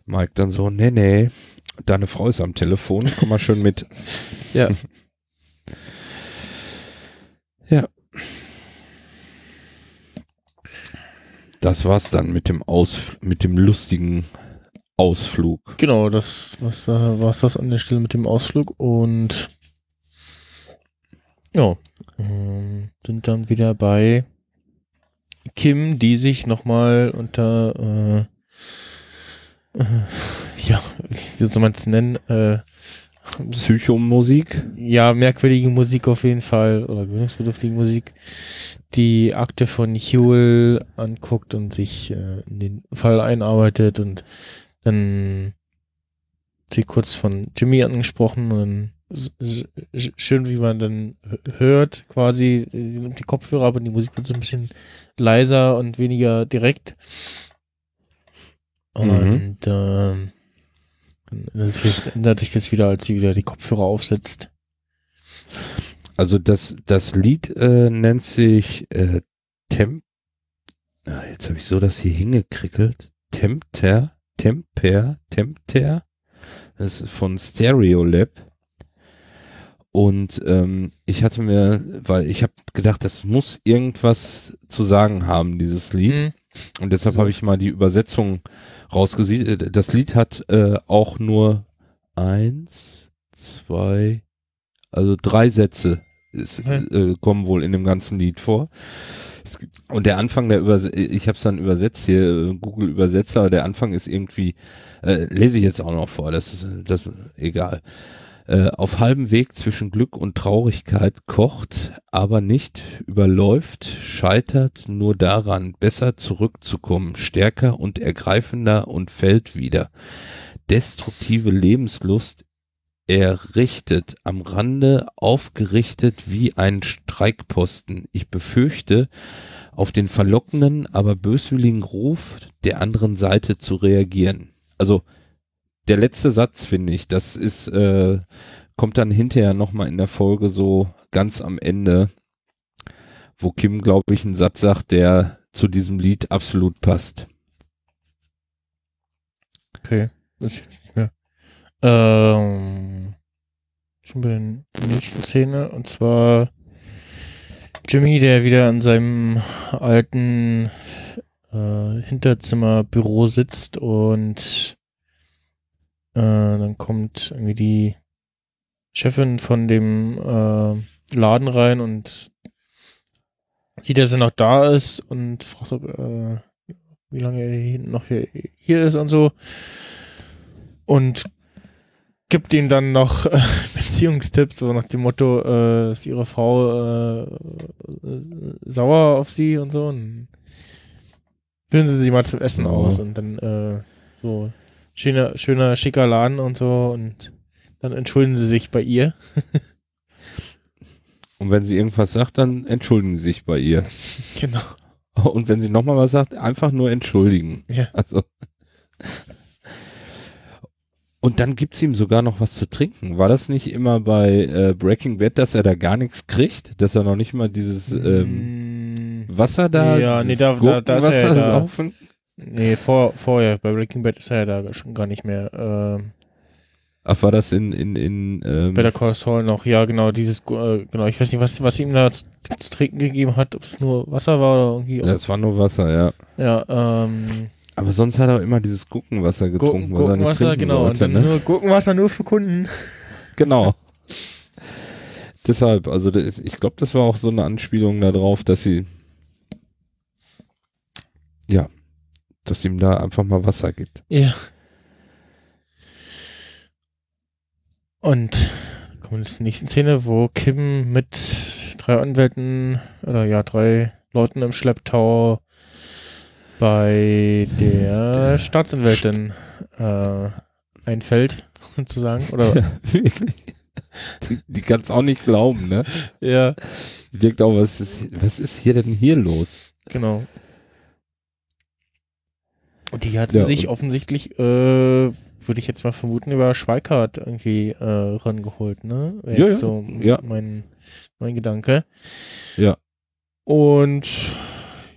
Mike dann so, nee, nee, deine Frau ist am Telefon, komm mal schön mit. ja. Das war's dann mit dem Aus, mit dem lustigen Ausflug. Genau, das was, äh, war es das an der Stelle mit dem Ausflug und ja, ähm, sind dann wieder bei Kim, die sich nochmal unter äh, äh, ja, wie soll man es nennen? Äh, Psychomusik. ja, merkwürdige Musik auf jeden Fall oder gewöhnungsbedürftige Musik, die Akte von Huel anguckt und sich äh, in den Fall einarbeitet und dann sie kurz von Jimmy angesprochen und schön, wie man dann hört, quasi, sie nimmt die Kopfhörer ab und die Musik wird so ein bisschen leiser und weniger direkt. Und Mhm. ähm, dann ändert sich das- ändert sich das wieder, als sie wieder die Kopfhörer aufsetzt. Also das, das Lied äh, nennt sich äh, Temp. Ah, jetzt habe ich so das hier hingekrickelt. Tempter, Temper, Tempter. Das ist von Stereolab. Und ähm, ich hatte mir, weil ich habe gedacht, das muss irgendwas zu sagen haben, dieses Lied. Mhm. Und deshalb So. habe ich mal die Übersetzung rausgesehen. Das Lied hat äh, auch nur eins, zwei, also drei Sätze ist, äh, kommen wohl in dem ganzen Lied vor. Und der Anfang der Überse ich habe es dann übersetzt hier, äh, Google Übersetzer, der Anfang ist irgendwie, äh, lese ich jetzt auch noch vor, das ist das, egal. Äh, auf halbem Weg zwischen Glück und Traurigkeit kocht, aber nicht überläuft, scheitert nur daran, besser zurückzukommen, stärker und ergreifender und fällt wieder. Destruktive Lebenslust errichtet, am Rande aufgerichtet wie ein Streikposten. Ich befürchte, auf den verlockenden, aber böswilligen Ruf der anderen Seite zu reagieren. Also der letzte Satz, finde ich, das ist, äh, kommt dann hinterher nochmal in der Folge so ganz am Ende, wo Kim, glaube ich, einen Satz sagt, der zu diesem Lied absolut passt. Okay. Das ist nicht mehr. Ähm, schon bei der nächsten Szene. Und zwar Jimmy, der wieder in seinem alten äh, Hinterzimmerbüro sitzt und äh, dann kommt irgendwie die Chefin von dem äh, Laden rein und sieht, dass er noch da ist und fragt, ob, äh, wie lange er noch hier, hier ist und so. Und gibt ihm dann noch äh, Beziehungstipps, so nach dem Motto, äh, ist ihre Frau äh, sauer auf sie und so. Und führen sie sie mal zum Essen Ja. aus und dann äh, so schöner, schöner, schicker Laden und so und dann entschuldigen sie sich bei ihr. Und wenn sie irgendwas sagt, dann entschuldigen sie sich bei ihr. Genau. Und wenn sie nochmal was sagt, einfach nur entschuldigen. Ja. Also. Und dann gibt's ihm sogar noch was zu trinken. War das nicht immer bei äh, Breaking Bad, dass er da gar nichts kriegt? Dass er noch nicht mal dieses ähm, Mm, Wasser da, Ja, nee, da- da- da ist er ja da. saufen? Nee, vor, vorher, bei Breaking Bad ist er ja da schon gar nicht mehr. Ähm, Ach, war das in, in, in ähm, Better Call Saul noch, ja, genau, dieses, äh, genau, ich weiß nicht, was, was ihm da zu, zu trinken gegeben hat, ob es nur Wasser war oder irgendwie. ja, es war nur Wasser, ja. Ja, ähm, Aber sonst hat er immer dieses Gurkenwasser getrunken, er nicht Gurkenwasser, trinken genau, und sollte, dann ne? nur Gurkenwasser nur für Kunden. Genau. Deshalb, also ich glaube, das war auch so eine Anspielung darauf, dass sie ja, dass ihm da einfach mal Wasser gibt. Ja. Und kommen wir zur nächsten Szene, wo Kim mit drei Anwälten oder ja, drei Leuten im Schlepptau bei der Staatsanwältin äh, einfällt, sozusagen. Oder Wirklich. Die, die kann es auch nicht glauben, ne? ja, Die denkt auch, was ist, was ist hier denn hier los? genau. Und die hat Ja, sie sich und- offensichtlich, äh, würde ich jetzt mal vermuten, über Schweikart irgendwie äh, rangeholt, ne? Wäre Ja, ja, so ja. mein, mein Gedanke. Ja. Und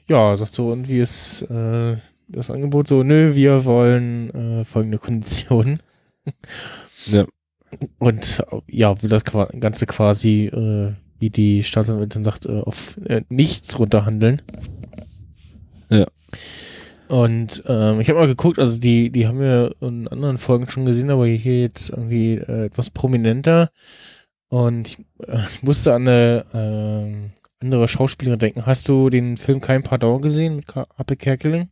ja, sagt so, und wie ist äh, das Angebot so, nö, wir wollen äh, folgende Konditionen. Ja. Und ja, das Ganze quasi, äh, wie die Staatsanwältin sagt, äh, auf äh, nichts runterhandeln. Ja. Und ähm, ich habe mal geguckt, also die, die haben wir in anderen Folgen schon gesehen, aber hier jetzt irgendwie äh, etwas prominenter. Und ich, äh, ich musste an eine ähm, andere Schauspielerin denken. Hast du den Film Kein Pardon gesehen mit Happe Kerkeling?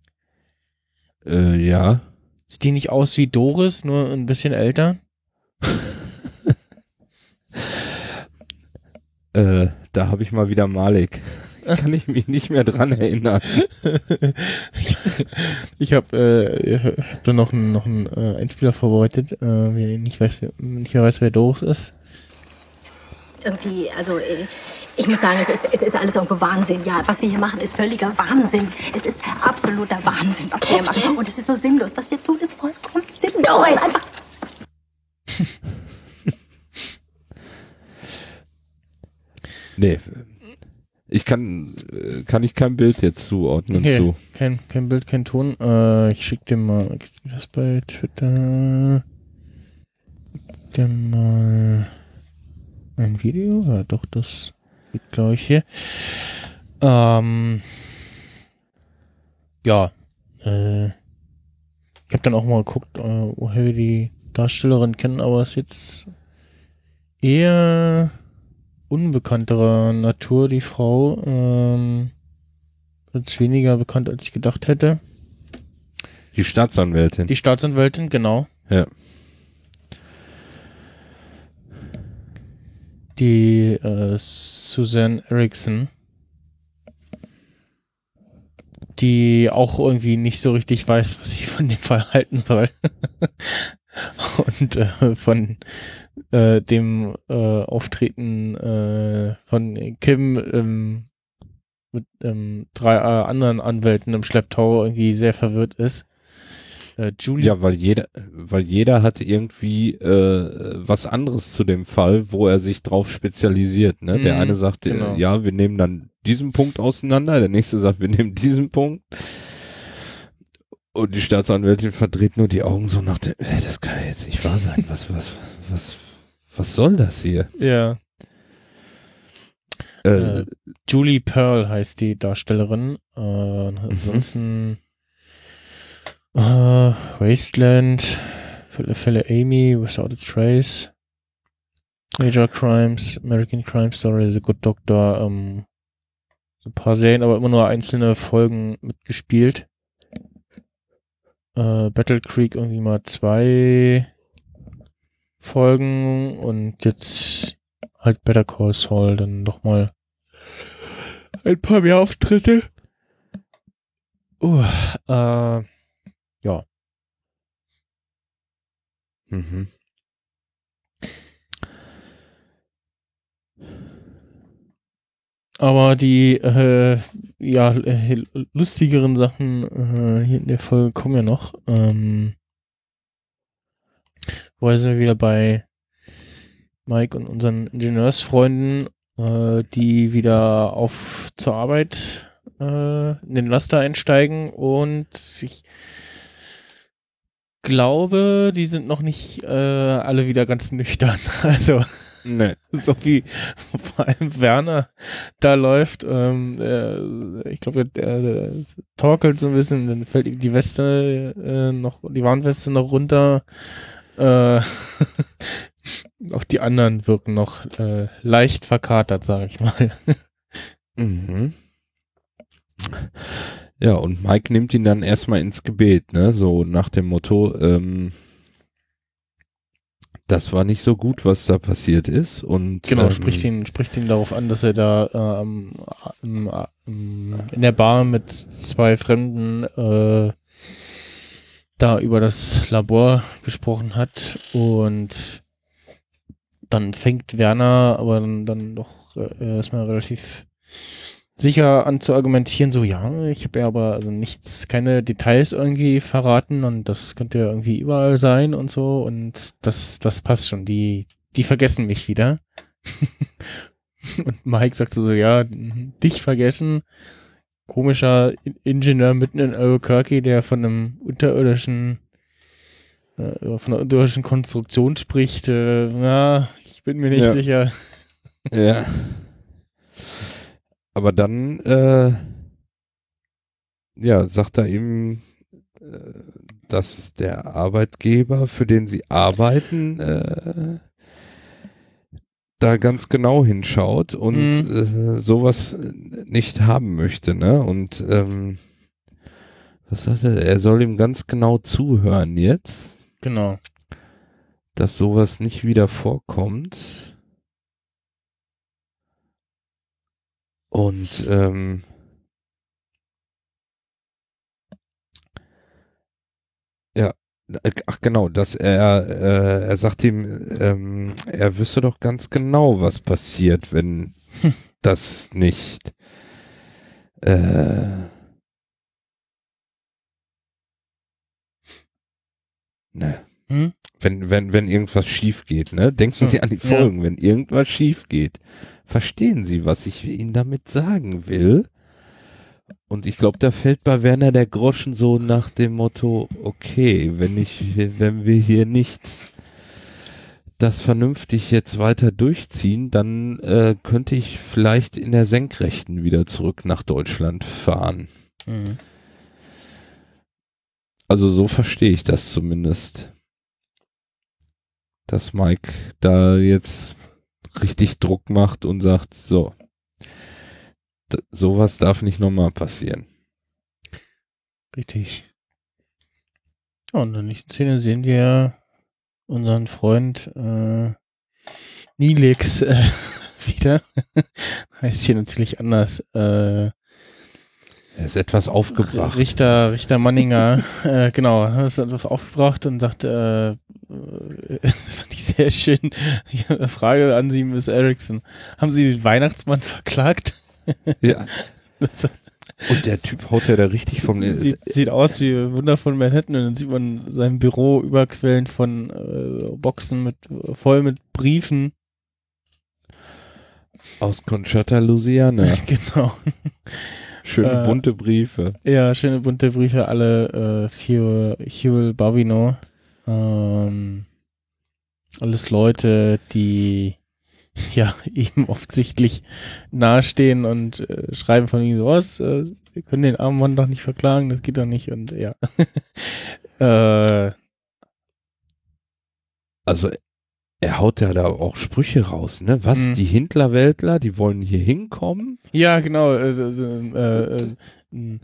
Äh, ja. Sieht die nicht aus wie Doris, nur ein bisschen älter? Äh, da habe ich mal wieder Malik. Kann ich mich nicht mehr dran erinnern. ich habe äh, hab da noch einen noch einen, äh, Einspieler vorbereitet, äh, wer nicht weiß, wer, nicht mehr weiß, wer Doris ist. irgendwie, also äh, ich muss sagen, es ist, es ist alles irgendwo Wahnsinn. Ja, was wir hier machen, ist völliger Wahnsinn. Es ist absoluter Wahnsinn, was wir hier machen. Und es ist so sinnlos. Was wir tun, ist vollkommen sinnlos. Einfach Nee. Ich kann, äh, kann ich kein Bild jetzt zuordnen Okay, zu. kein, kein Bild, kein Ton. Äh, ich schick dir mal das bei Twitter. Schick dir mal ein Video. Ja, doch, das geht, glaube ich, hier. Ähm, ja, äh, ich habe dann auch mal geguckt, äh, woher wir die Darstellerin kennen, aber ist jetzt eher unbekannterer Natur, die Frau. Ähm, ist weniger bekannt, als ich gedacht hätte. Die Staatsanwältin. Die Staatsanwältin, genau. ja. Die äh, Susan Erickson. Die auch irgendwie nicht so richtig weiß, was sie von dem Fall halten soll. Und äh, von äh, dem äh, Auftreten äh, von Kim ähm, mit ähm, drei äh, anderen Anwälten im Schlepptau irgendwie sehr verwirrt ist. Äh, Julie Ja, weil jeder, weil jeder hat irgendwie äh, was anderes zu dem Fall, wo er sich drauf spezialisiert. Ne? der Mhm, eine sagt, äh, genau. ja, wir nehmen dann diesen Punkt auseinander, der nächste sagt, wir nehmen diesen Punkt. Und die Staatsanwältin verdreht nur die Augen so nach dem, "Ey, das kann ja jetzt nicht wahr sein. Was, was, was, was soll das hier? Ja. Äh, Äh, Julie Pearl heißt die Darstellerin. Äh, ansonsten äh, Wasteland, Fälle Amy, Without a Trace, Major Crimes, American Crime Story, The Good Doctor, ähm, so ein paar Serien, aber immer nur einzelne Folgen mitgespielt. Äh, Battle Creek irgendwie mal zwei Folgen und jetzt halt Better Call Saul dann noch mal ein paar mehr Auftritte. Uh, äh, ja. mhm. Aber die äh, ja lustigeren Sachen äh, hier in der Folge kommen ja noch. Ähm, wo sind wir wieder bei Mike und unseren Ingenieursfreunden, äh, die wieder auf zur Arbeit äh, in den Laster einsteigen und ich glaube, die sind noch nicht äh, alle wieder ganz nüchtern. Also Nee. so wie vor allem Werner da läuft. Ähm, äh, ich glaube, der, der torkelt so ein bisschen, dann fällt ihm die Weste äh, noch, die Warnweste noch runter. Äh, auch die anderen wirken noch äh, leicht verkatert, sage ich mal. Mhm. Ja, und Mike nimmt ihn dann erstmal ins Gebet, ne? So nach dem Motto, ähm, das war nicht so gut, was da passiert ist. Und Genau, ähm, spricht ihn, spricht ihn darauf an, dass er da ähm, in der Bar mit zwei Fremden äh, da über das Labor gesprochen hat und dann fängt Werner aber dann, dann doch äh, erstmal relativ sicher an zu argumentieren, so ja, ich habe ja aber also nichts, keine Details irgendwie verraten und das könnte ja irgendwie überall sein und so und das, das passt schon, die, die vergessen mich wieder. und Mike sagt so, so, ja, dich vergessen. Komischer In- Ingenieur mitten in Albuquerque, der von einem unterirdischen, äh, von einer unterirdischen Konstruktion spricht. Äh, na, ich bin mir nicht Ja. sicher. Ja. Aber dann, äh, ja, sagt er ihm, äh, dass der Arbeitgeber, für den sie arbeiten, äh, da ganz genau hinschaut und äh, sowas nicht haben möchte, ne? Und ähm, was sagt er? Er soll ihm ganz genau zuhören jetzt, Genau. dass sowas nicht wieder vorkommt. Und ähm, ja, ach genau, dass er, äh, er sagt ihm, ähm, er wüsste doch ganz genau, was passiert, wenn das nicht äh, ne. Hm? Wenn, wenn, wenn irgendwas schief geht, ne? Denken Hm, Sie an die ja. Folgen, wenn irgendwas schief geht. Verstehen Sie, was ich Ihnen damit sagen will? Und ich glaube, da fällt bei Werner der Groschen so nach dem Motto, okay, wenn ich, wenn wir hier nicht das vernünftig jetzt weiter durchziehen, dann äh, könnte ich vielleicht in der Senkrechten wieder zurück nach Deutschland fahren. Mhm. Also so verstehe ich das zumindest. Dass Mike da jetzt richtig Druck macht und sagt, so, sowas darf nicht nochmal passieren. Richtig. Und in der nächsten Szene sehen wir unseren Freund äh, Nilix äh, wieder. heißt hier natürlich anders. Äh, Er ist etwas aufgebracht. Richter, Richter Manninger, äh, genau, es etwas aufgebracht und sagt, äh, äh, das fand ich sehr schön. Frage an Sie, Miss Erickson. Haben Sie den Weihnachtsmann verklagt? Ja. Und der Typ haut ja da richtig vom sieht, sieht aus wie Wunder von Manhattan und dann sieht man sein Büro überquellen von äh, Boxen mit voll mit Briefen. aus Conchata, Louisiana. Genau. Schöne Äh, bunte Briefe. Ja, schöne bunte Briefe, alle äh, für Huel Bavino. Ähm, alles Leute, die ja ihm offensichtlich nahestehen und äh, schreiben von ihm so was, äh, wir können den armen Mann doch nicht verklagen, das geht doch nicht und ja. äh, Also er haut ja da auch Sprüche raus, ne? Was, Mhm. die Hintlerweltler, die wollen hier hinkommen? ja, genau. Äh, äh, äh,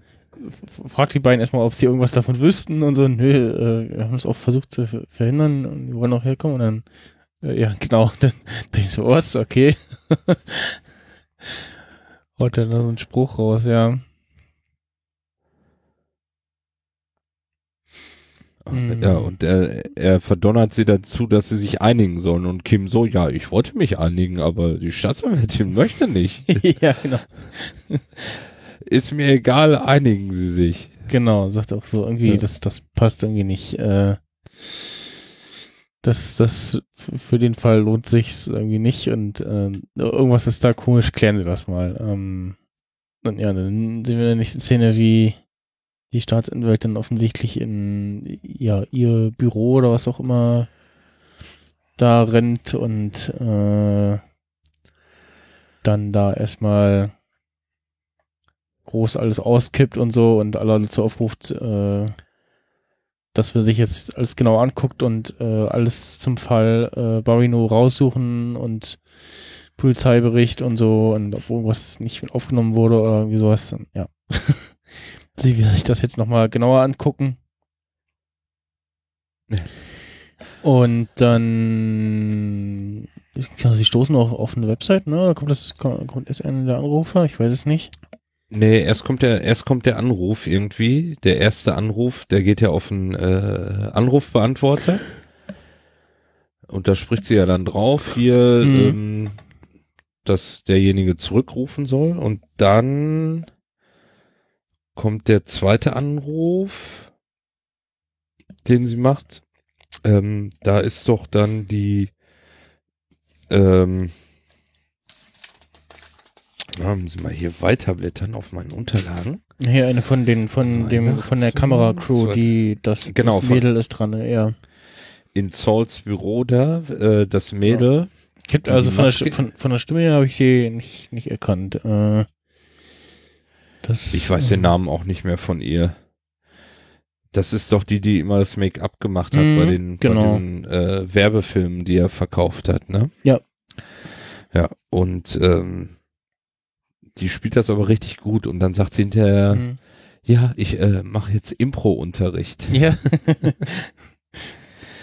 fragt die beiden erstmal, ob sie irgendwas davon wüssten und so. Nö, äh, wir haben es auch versucht zu ver- verhindern und die wollen auch herkommen und dann, ja, genau. Dann denke ich so, was, okay. Haut er da so einen Spruch raus, ja. Mhm. Ja, und er, er verdonnert sie dazu, dass sie sich einigen sollen. Und Kim so, ja, ich wollte mich einigen, aber die Staatsanwältin möchte nicht. ja, genau. Ist mir egal, einigen sie sich. Genau, sagt auch so irgendwie, Ja. das, das passt irgendwie nicht. Äh, das, das für den Fall lohnt sich's irgendwie nicht und äh, irgendwas ist da komisch, klären Sie das mal. Ähm, und ja, dann sehen wir in der nächsten Szene, wie die Staatsanwältin offensichtlich in ja, ihr Büro oder was auch immer da rennt und äh, dann da erstmal groß alles auskippt und so und alle dazu aufruft, äh, dass wir sich jetzt alles genau anguckt und äh, alles zum Fall äh, Barino raussuchen und Polizeibericht und so und ob irgendwas nicht mit aufgenommen wurde oder irgendwie sowas. dann, Ja. Sie will sich das jetzt nochmal genauer angucken. Und dann, sie stoßen auch auf eine Website, ne? Da kommt das, kommt erst einer der Anrufer, ich weiß es nicht. Nee, erst kommt der, erst kommt der Anruf irgendwie. Der erste Anruf, der geht ja auf einen äh, Anrufbeantworter. Und da spricht sie ja dann drauf, hier, Mhm. ähm, dass derjenige zurückrufen soll. Und dann kommt der zweite Anruf, den sie macht. Ähm, da ist doch dann die, ähm, haben Sie mal hier weiterblättern auf meinen Unterlagen. Hier eine von den, von dem, von der Kameracrew, die, das, Genau, das Mädel ist dran, ja. In Sauls Büro da, äh, das Mädel. Die also von der, von, von der Stimme her habe ich die nicht, nicht erkannt. Äh, das, Ich weiß den äh, Namen auch nicht mehr von ihr. Das ist doch die, die immer das Make-up gemacht hat Mhm, bei den genau. bei diesen äh, Werbefilmen, die er verkauft hat, ne? Ja. Ja, und ähm, die spielt das aber richtig gut und dann sagt sie hinterher, Mhm. ja, ich äh, mache jetzt Impro-Unterricht. Ja.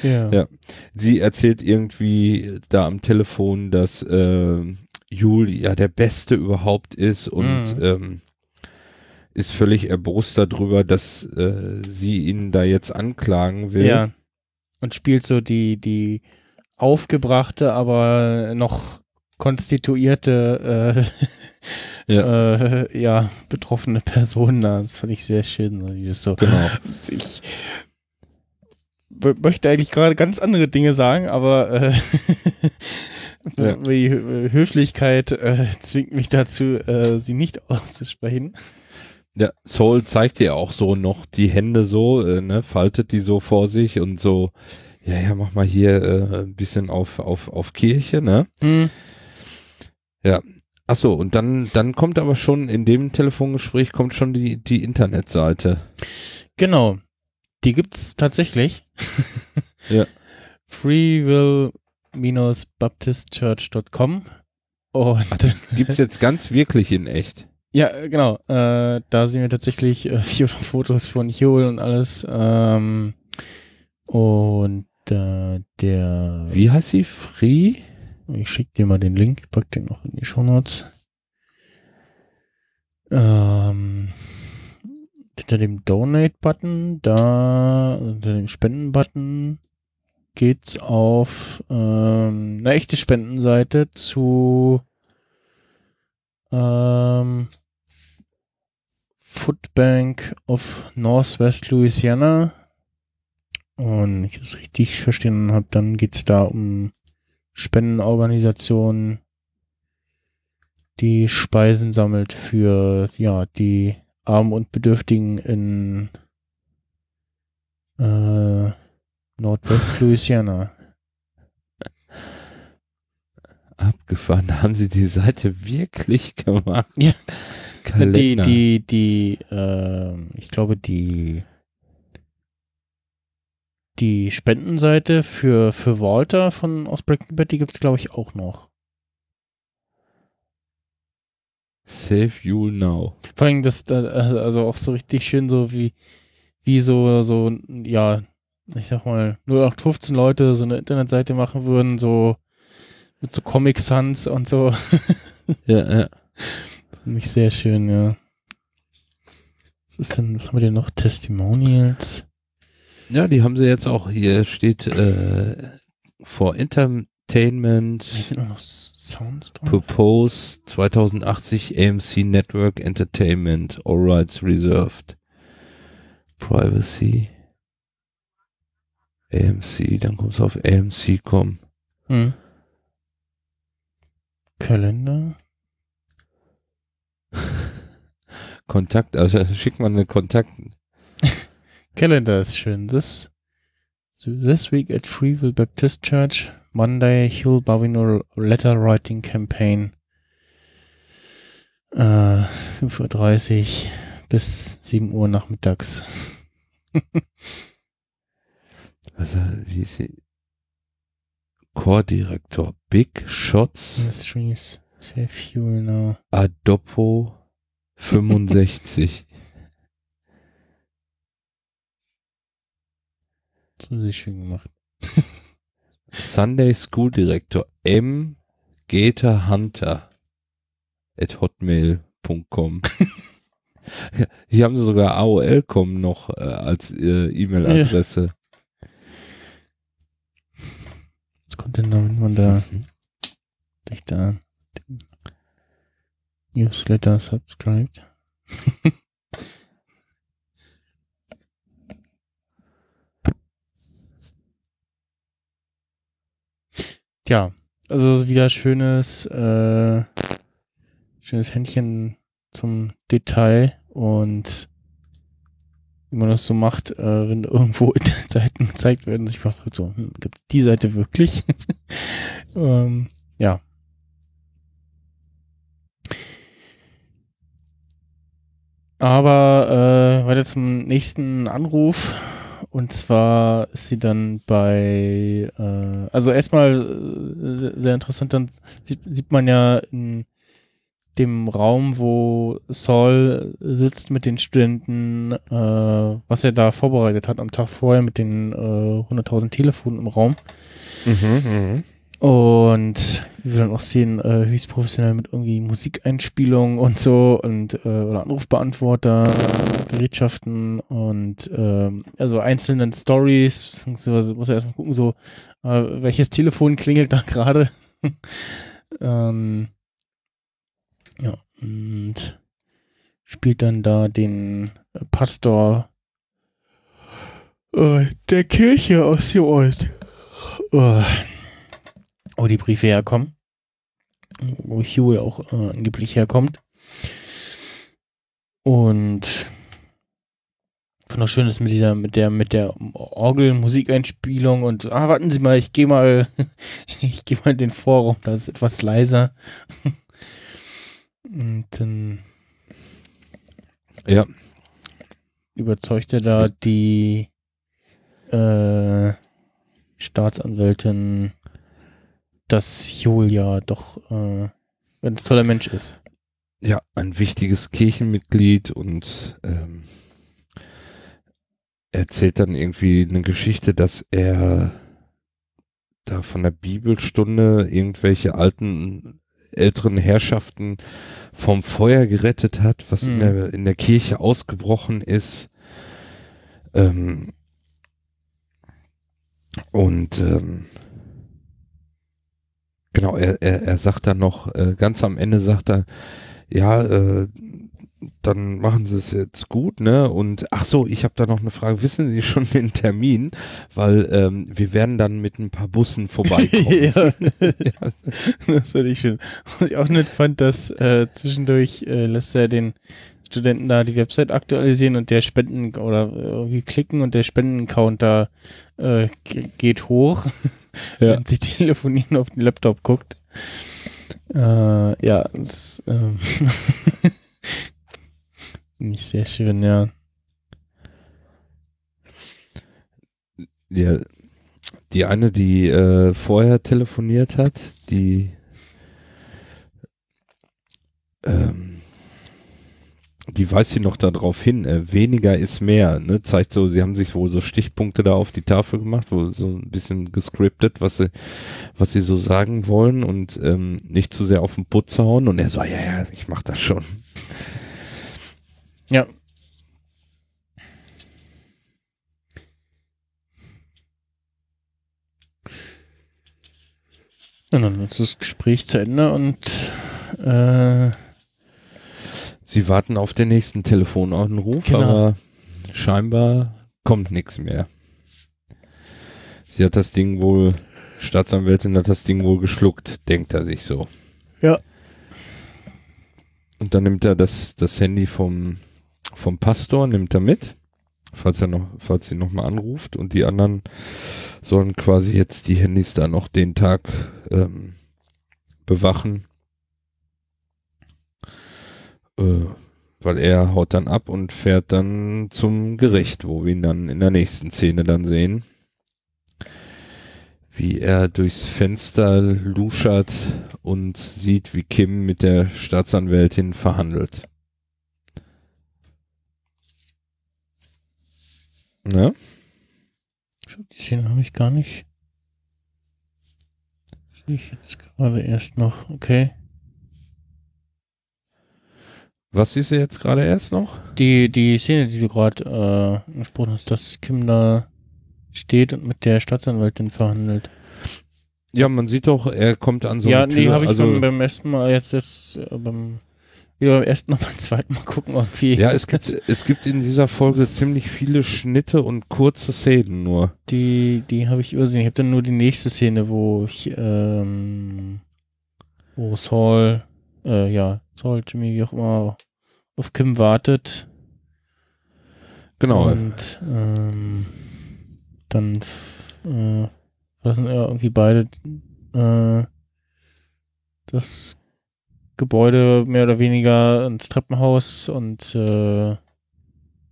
ja. Ja. Sie erzählt irgendwie da am Telefon, dass äh, Jul ja der Beste überhaupt ist und Mhm. ähm, ist völlig erbost darüber, dass äh, sie ihn da jetzt anklagen will. Ja. Und spielt so die, die aufgebrachte, aber noch konstituierte, äh, Ja. äh, ja, betroffene Person da. Das fand ich sehr schön. so Dieses so, Genau. ich möchte eigentlich gerade ganz andere Dinge sagen, aber äh, Ja. die Hö- Höflichkeit äh, zwingt mich dazu, äh, sie nicht auszusprechen. Ja, Soul zeigt ihr auch so noch die Hände so, äh, ne, faltet die so vor sich und so, ja, ja, mach mal hier äh, ein bisschen auf, auf, auf Kirche, ne? Hm. Ach so, und dann, dann kommt aber schon in dem Telefongespräch kommt schon die, die Internetseite. Genau. Die gibt's tatsächlich. Ja. freewill-baptistchurch.com und Gibt's jetzt ganz wirklich in echt. ja, genau. Äh, da sehen wir tatsächlich äh, Fotos von Joel und alles. Ähm, und äh, der Wie heißt sie? Free? Ich schicke dir mal den Link, pack den noch in die Shownotes. Ähm, hinter dem Donate-Button, da, unter dem Spenden-Button, geht's auf ähm, eine echte Spendenseite zu ähm, Foodbank of Northwest Louisiana. Und wenn ich das richtig verstanden habe, dann geht's da um Spendenorganisation, die Speisen sammelt für ja die Armen und Bedürftigen in äh, Nordwest Louisiana. Abgefahren, haben sie die Seite wirklich gemacht. Ja. Kalender. Die, die, die, äh, ich glaube, die die Spendenseite für, für Walter von aus Breaking Bad, die gibt es, glaube ich, auch noch. Save you now. Vor allem das, da- also auch so richtig schön so wie, wie so, so, ja, ich sag mal, 0815 Leute so eine Internetseite machen würden, so mit so Comic Sans und so. Ja, ja. Finde ich sehr schön, ja. Was ist denn, was haben wir denn noch? Testimonials. Ja, die haben sie jetzt auch hier steht äh, for Entertainment Hier sind auch noch Sounds drauf. Propose 2080 AMC Network Entertainment All Rights Reserved Privacy AMC, dann kommst du auf AMC kommen. Hm. Kalender. Kontakt, also schick mal eine Kontakt. Calendar ist schön. This, this week at Freeville Baptist Church, Monday, Hugh Bavino Letter Writing Campaign. Äh, 5.30 Uhr bis 7 Uhr nachmittags. Also, wie ist sie? Chordirektor Big Shots Ministries, Save Fuel Now. Adopo 65. Das haben sie schön gemacht. Sunday School Director M. Gator Hunter at hotmail.com. Ja, Hier haben sie sogar AOL.com noch äh, als äh, E-Mail-Adresse. Was kommt denn da, wenn man da sich da Newsletter subscribt? Tja, also wieder schönes, äh, schönes Händchen zum Detail und wie man das so macht, äh, wenn irgendwo Internetseiten gezeigt werden, sich mal fragt, so, hm, gibt die Seite wirklich? ähm, ja. Aber äh, weiter zum nächsten Anruf. Und zwar ist sie dann bei, äh, also erstmal äh, sehr interessant, dann sieht, sieht man ja in dem Raum, wo Saul sitzt mit den Studenten, äh, was er da vorbereitet hat am Tag vorher mit den äh, 100.000 Telefonen im Raum. Mhm, Und wie wir dann auch sehen, äh, höchst professionell mit irgendwie Musikeinspielungen und so und äh, oder Anrufbeantworter, Gerätschaften und ähm, also einzelnen Stories. beziehungsweise Muss er erstmal gucken, so äh, welches Telefon klingelt da gerade. ähm, ja, und spielt dann da den äh, Pastor äh, der Kirche aus dem Ort. Oh wo die Briefe herkommen. Wo Hugh auch äh, angeblich herkommt. Und noch schön ist mit dieser, mit der, mit der Orgel, Musikeinspielung und ah, warten Sie mal, ich gehe mal, ich gehe mal in den Vorraum, da ist etwas leiser. Und dann Ja, überzeugt er da die äh, Staatsanwältin, dass Julia doch äh, ein toller Mensch ist. ja, ein wichtiges Kirchenmitglied und ähm, erzählt dann irgendwie eine Geschichte, dass er da von der Bibelstunde irgendwelche alten älteren Herrschaften vom Feuer gerettet hat, was in, Mhm. der, in der Kirche ausgebrochen ist. Ähm, und ähm, genau, er, er, er sagt dann noch, äh, ganz am Ende sagt er, ja, äh, dann machen Sie es jetzt gut, ne? Und ach so, ich habe da noch eine Frage. Wissen Sie schon den Termin? Weil ähm, wir werden dann mit ein paar Bussen vorbeikommen. ja. das fand ich schön. Was ich auch nett fand, dass äh, zwischendurch äh, lässt er den Studenten da die Website aktualisieren und der Spenden oder irgendwie klicken und der Spendencounter äh, geht hoch, Ja. wenn sie telefonieren auf den Laptop guckt. Äh, ja, das ähm, nicht sehr schön, ja. Ja, die eine, die äh, vorher telefoniert hat, die ähm, die weist sie noch darauf hin, äh, weniger ist mehr, ne? Zeigt so, sie haben sich wohl so Stichpunkte da auf die Tafel gemacht, wo so ein bisschen gescriptet, was sie, was sie so sagen wollen und ähm, nicht zu sehr auf den Putz hauen. Und er so, ja, ja, ich mach das schon. Ja. Und dann ist das Gespräch zu Ende und äh, Sie warten auf den nächsten Telefonanruf, Genau. aber scheinbar kommt nichts mehr. Sie hat das Ding wohl, Staatsanwältin hat das Ding wohl geschluckt, denkt er sich so. Ja. Und dann nimmt er das, das Handy vom, vom Pastor, nimmt er mit, falls er noch, falls sie nochmal anruft und die anderen sollen quasi jetzt die Handys da noch den Tag ähm, bewachen. Äh, weil er haut dann ab und fährt dann zum Gericht, wo wir ihn dann in der nächsten Szene dann sehen. Wie er durchs Fenster luschert und sieht, wie Kim mit der Staatsanwältin verhandelt. Ne? die den habe ich gar nicht. Sehe ich jetzt gerade erst noch. Okay. Was siehst du jetzt gerade erst noch? Die, die Szene, die du gerade äh, angesprochen hast, dass Kim da steht und mit der Staatsanwältin verhandelt. Ja, man sieht doch, er kommt an so ja, eine nee, Tür. habe ich also, beim, beim ersten Mal jetzt, jetzt äh, beim wieder beim ersten Mal beim zweiten Mal gucken irgendwie. ja, es gibt, es gibt in dieser Folge ziemlich viele Schnitte und kurze Szenen nur. Die, die habe ich übersehen. Ich habe dann nur die nächste Szene, wo ich, ähm, wo Saul, äh, ja, Saul, Jimmy, wie auch immer, auf Kim wartet. Genau. Und ähm, dann äh, lassen ja irgendwie beide äh, das Gebäude mehr oder weniger ins Treppenhaus und äh,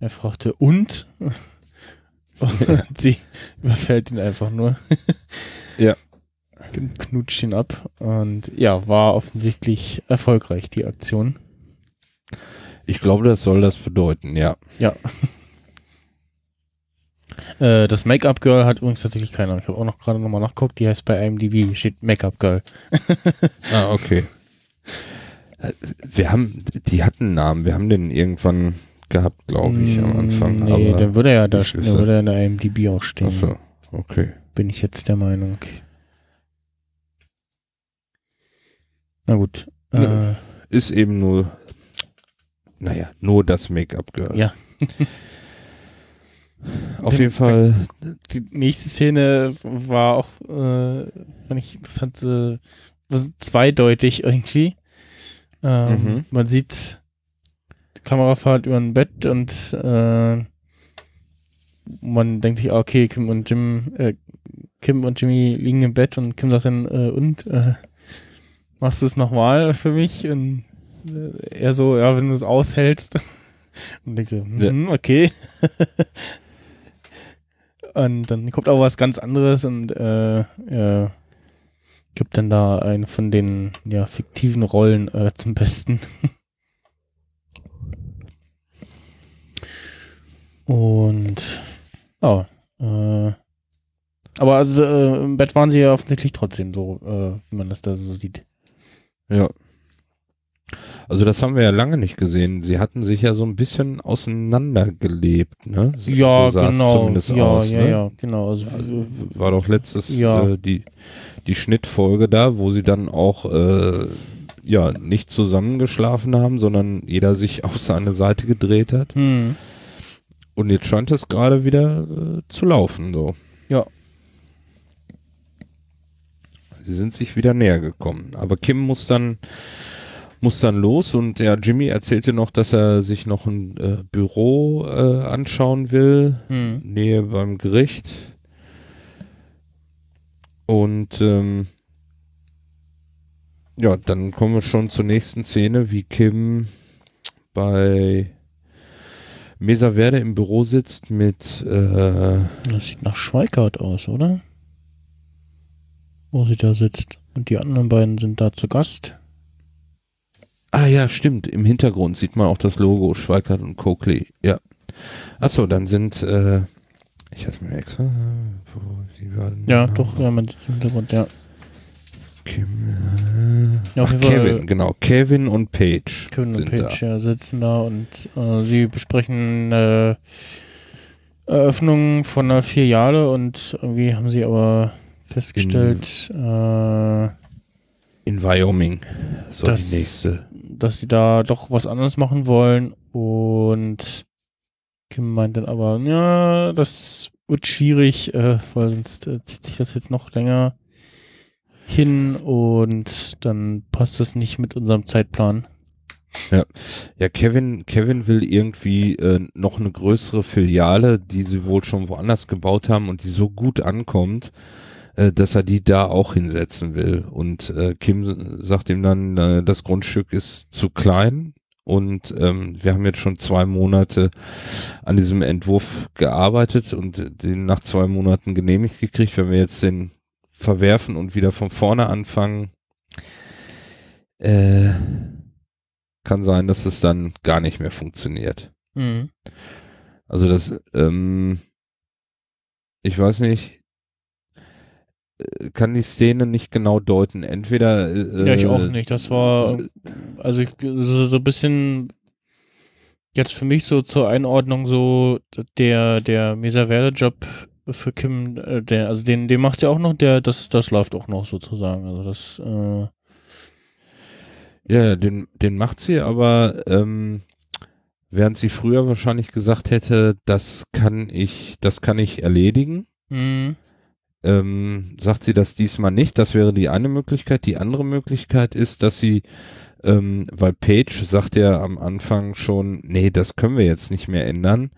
er fragte, und? und sie überfällt ihn einfach nur. Ja. Knutscht ihn ab und ja, war offensichtlich erfolgreich, die Aktion. Ich glaube, das soll das bedeuten, ja. Ja. Äh, das Make-up-Girl hat übrigens tatsächlich keinen Namen. Ich habe auch noch gerade nochmal nachgeguckt. Die heißt bei IMDb, steht Make-up-Girl. Ah, okay. Äh, Wir haben, die hatten einen Namen, wir haben den irgendwann gehabt, glaube ich, am Anfang. Mm, Nee, aber dann würde er ja da dann würde er in der IMDb auch stehen. Achso, okay. Bin ich jetzt der Meinung. Na gut. Äh. Ist eben nur, naja, nur das Make-up-Girl. Ja. Auf Den- jeden Fall, die nächste Szene war auch, äh, fand ich interessant, äh, zweideutig irgendwie. Ähm, Mhm. Man sieht die Kamerafahrt über ein Bett und äh, man denkt sich, ah, okay, Kim und Jim, äh, Kim und Jimmy liegen im Bett und Kim sagt dann, äh, und äh, machst du es nochmal für mich? Und äh, er so, ja, wenn du es aushältst. Und denkt so, hm, okay. und dann kommt auch was ganz anderes und äh, er gibt dann da eine von den ja, fiktiven Rollen äh, zum Besten. Und ja, äh, aber also äh, im Bett waren sie ja offensichtlich trotzdem so, äh, wie man das da so sieht. Ja. Also das haben wir ja lange nicht gesehen. Sie hatten sich ja so ein bisschen auseinandergelebt, ne? So, Ja, so genau. zumindest ja, aus, ja, ne? ja, genau. Also, äh, War doch letztes Ja. äh, die, die Schnittfolge da, wo sie dann auch äh, ja nicht zusammengeschlafen haben, sondern jeder sich auf seine Seite gedreht hat. hm, Und jetzt scheint es gerade wieder äh, zu laufen, so. Ja. Sie sind sich wieder näher gekommen. Aber Kim muss dann muss dann los und ja, Jimmy erzählte noch, dass er sich noch ein äh, Büro äh, anschauen will, hm. Nähe beim Gericht. Und ähm, ja, dann kommen wir schon zur nächsten Szene, wie Kim bei Mesa Verde im Büro sitzt mit äh, Das sieht nach Schweikart aus, oder? Wo sie da sitzt. Und die anderen beiden sind da zu Gast. Ah ja, stimmt. Im Hintergrund sieht man auch das Logo Schweikart und Coakley. Ja. Achso, dann sind äh, ich hatte mir extra äh, Ja, doch, ja, man sieht im Hintergrund, ja. Kim, äh, Ja, ach, Kevin, genau. Kevin und Paige Kevin und Paige ja, sitzen da und äh, sie besprechen äh, Eröffnung von einer Filiale und irgendwie haben sie aber festgestellt, äh, da. In Wyoming. So Das- die nächste. dass sie da doch was anderes machen wollen und Kim meint dann aber, ja, das wird schwierig, äh, weil sonst äh, zieht sich das jetzt noch länger hin und dann passt das nicht mit unserem Zeitplan. Ja, Kevin, Kevin will irgendwie äh, noch eine größere Filiale, die sie wohl schon woanders gebaut haben und die so gut ankommt, äh, dass er die da auch hinsetzen will. Und äh, Kim sagt ihm dann, äh, das Grundstück ist zu klein und ähm, wir haben jetzt schon zwei Monate an diesem Entwurf gearbeitet und den nach zwei Monaten genehmigt gekriegt. Wenn wir jetzt den verwerfen und wieder von vorne anfangen, äh, kann sein, dass es dann gar nicht mehr funktioniert. Mhm. Also das, ähm, ich weiß nicht, kann die Szene nicht genau deuten. Entweder äh, Ja, ich auch nicht. Das war, also ich, so, so ein bisschen jetzt für mich so zur Einordnung so der, der Mesa-Verde-Job für Kim, äh, der, also den, den macht sie auch noch, der, das, das läuft auch noch sozusagen. Also das, äh, Ja, den, den macht sie, aber ähm, während sie früher wahrscheinlich gesagt hätte, das kann ich, das kann ich erledigen, mh, ähm, sagt sie das diesmal nicht. Das wäre die eine Möglichkeit. Die andere Möglichkeit ist, dass sie, ähm, weil Page sagt ja am Anfang schon, nee, das können wir jetzt nicht mehr ändern.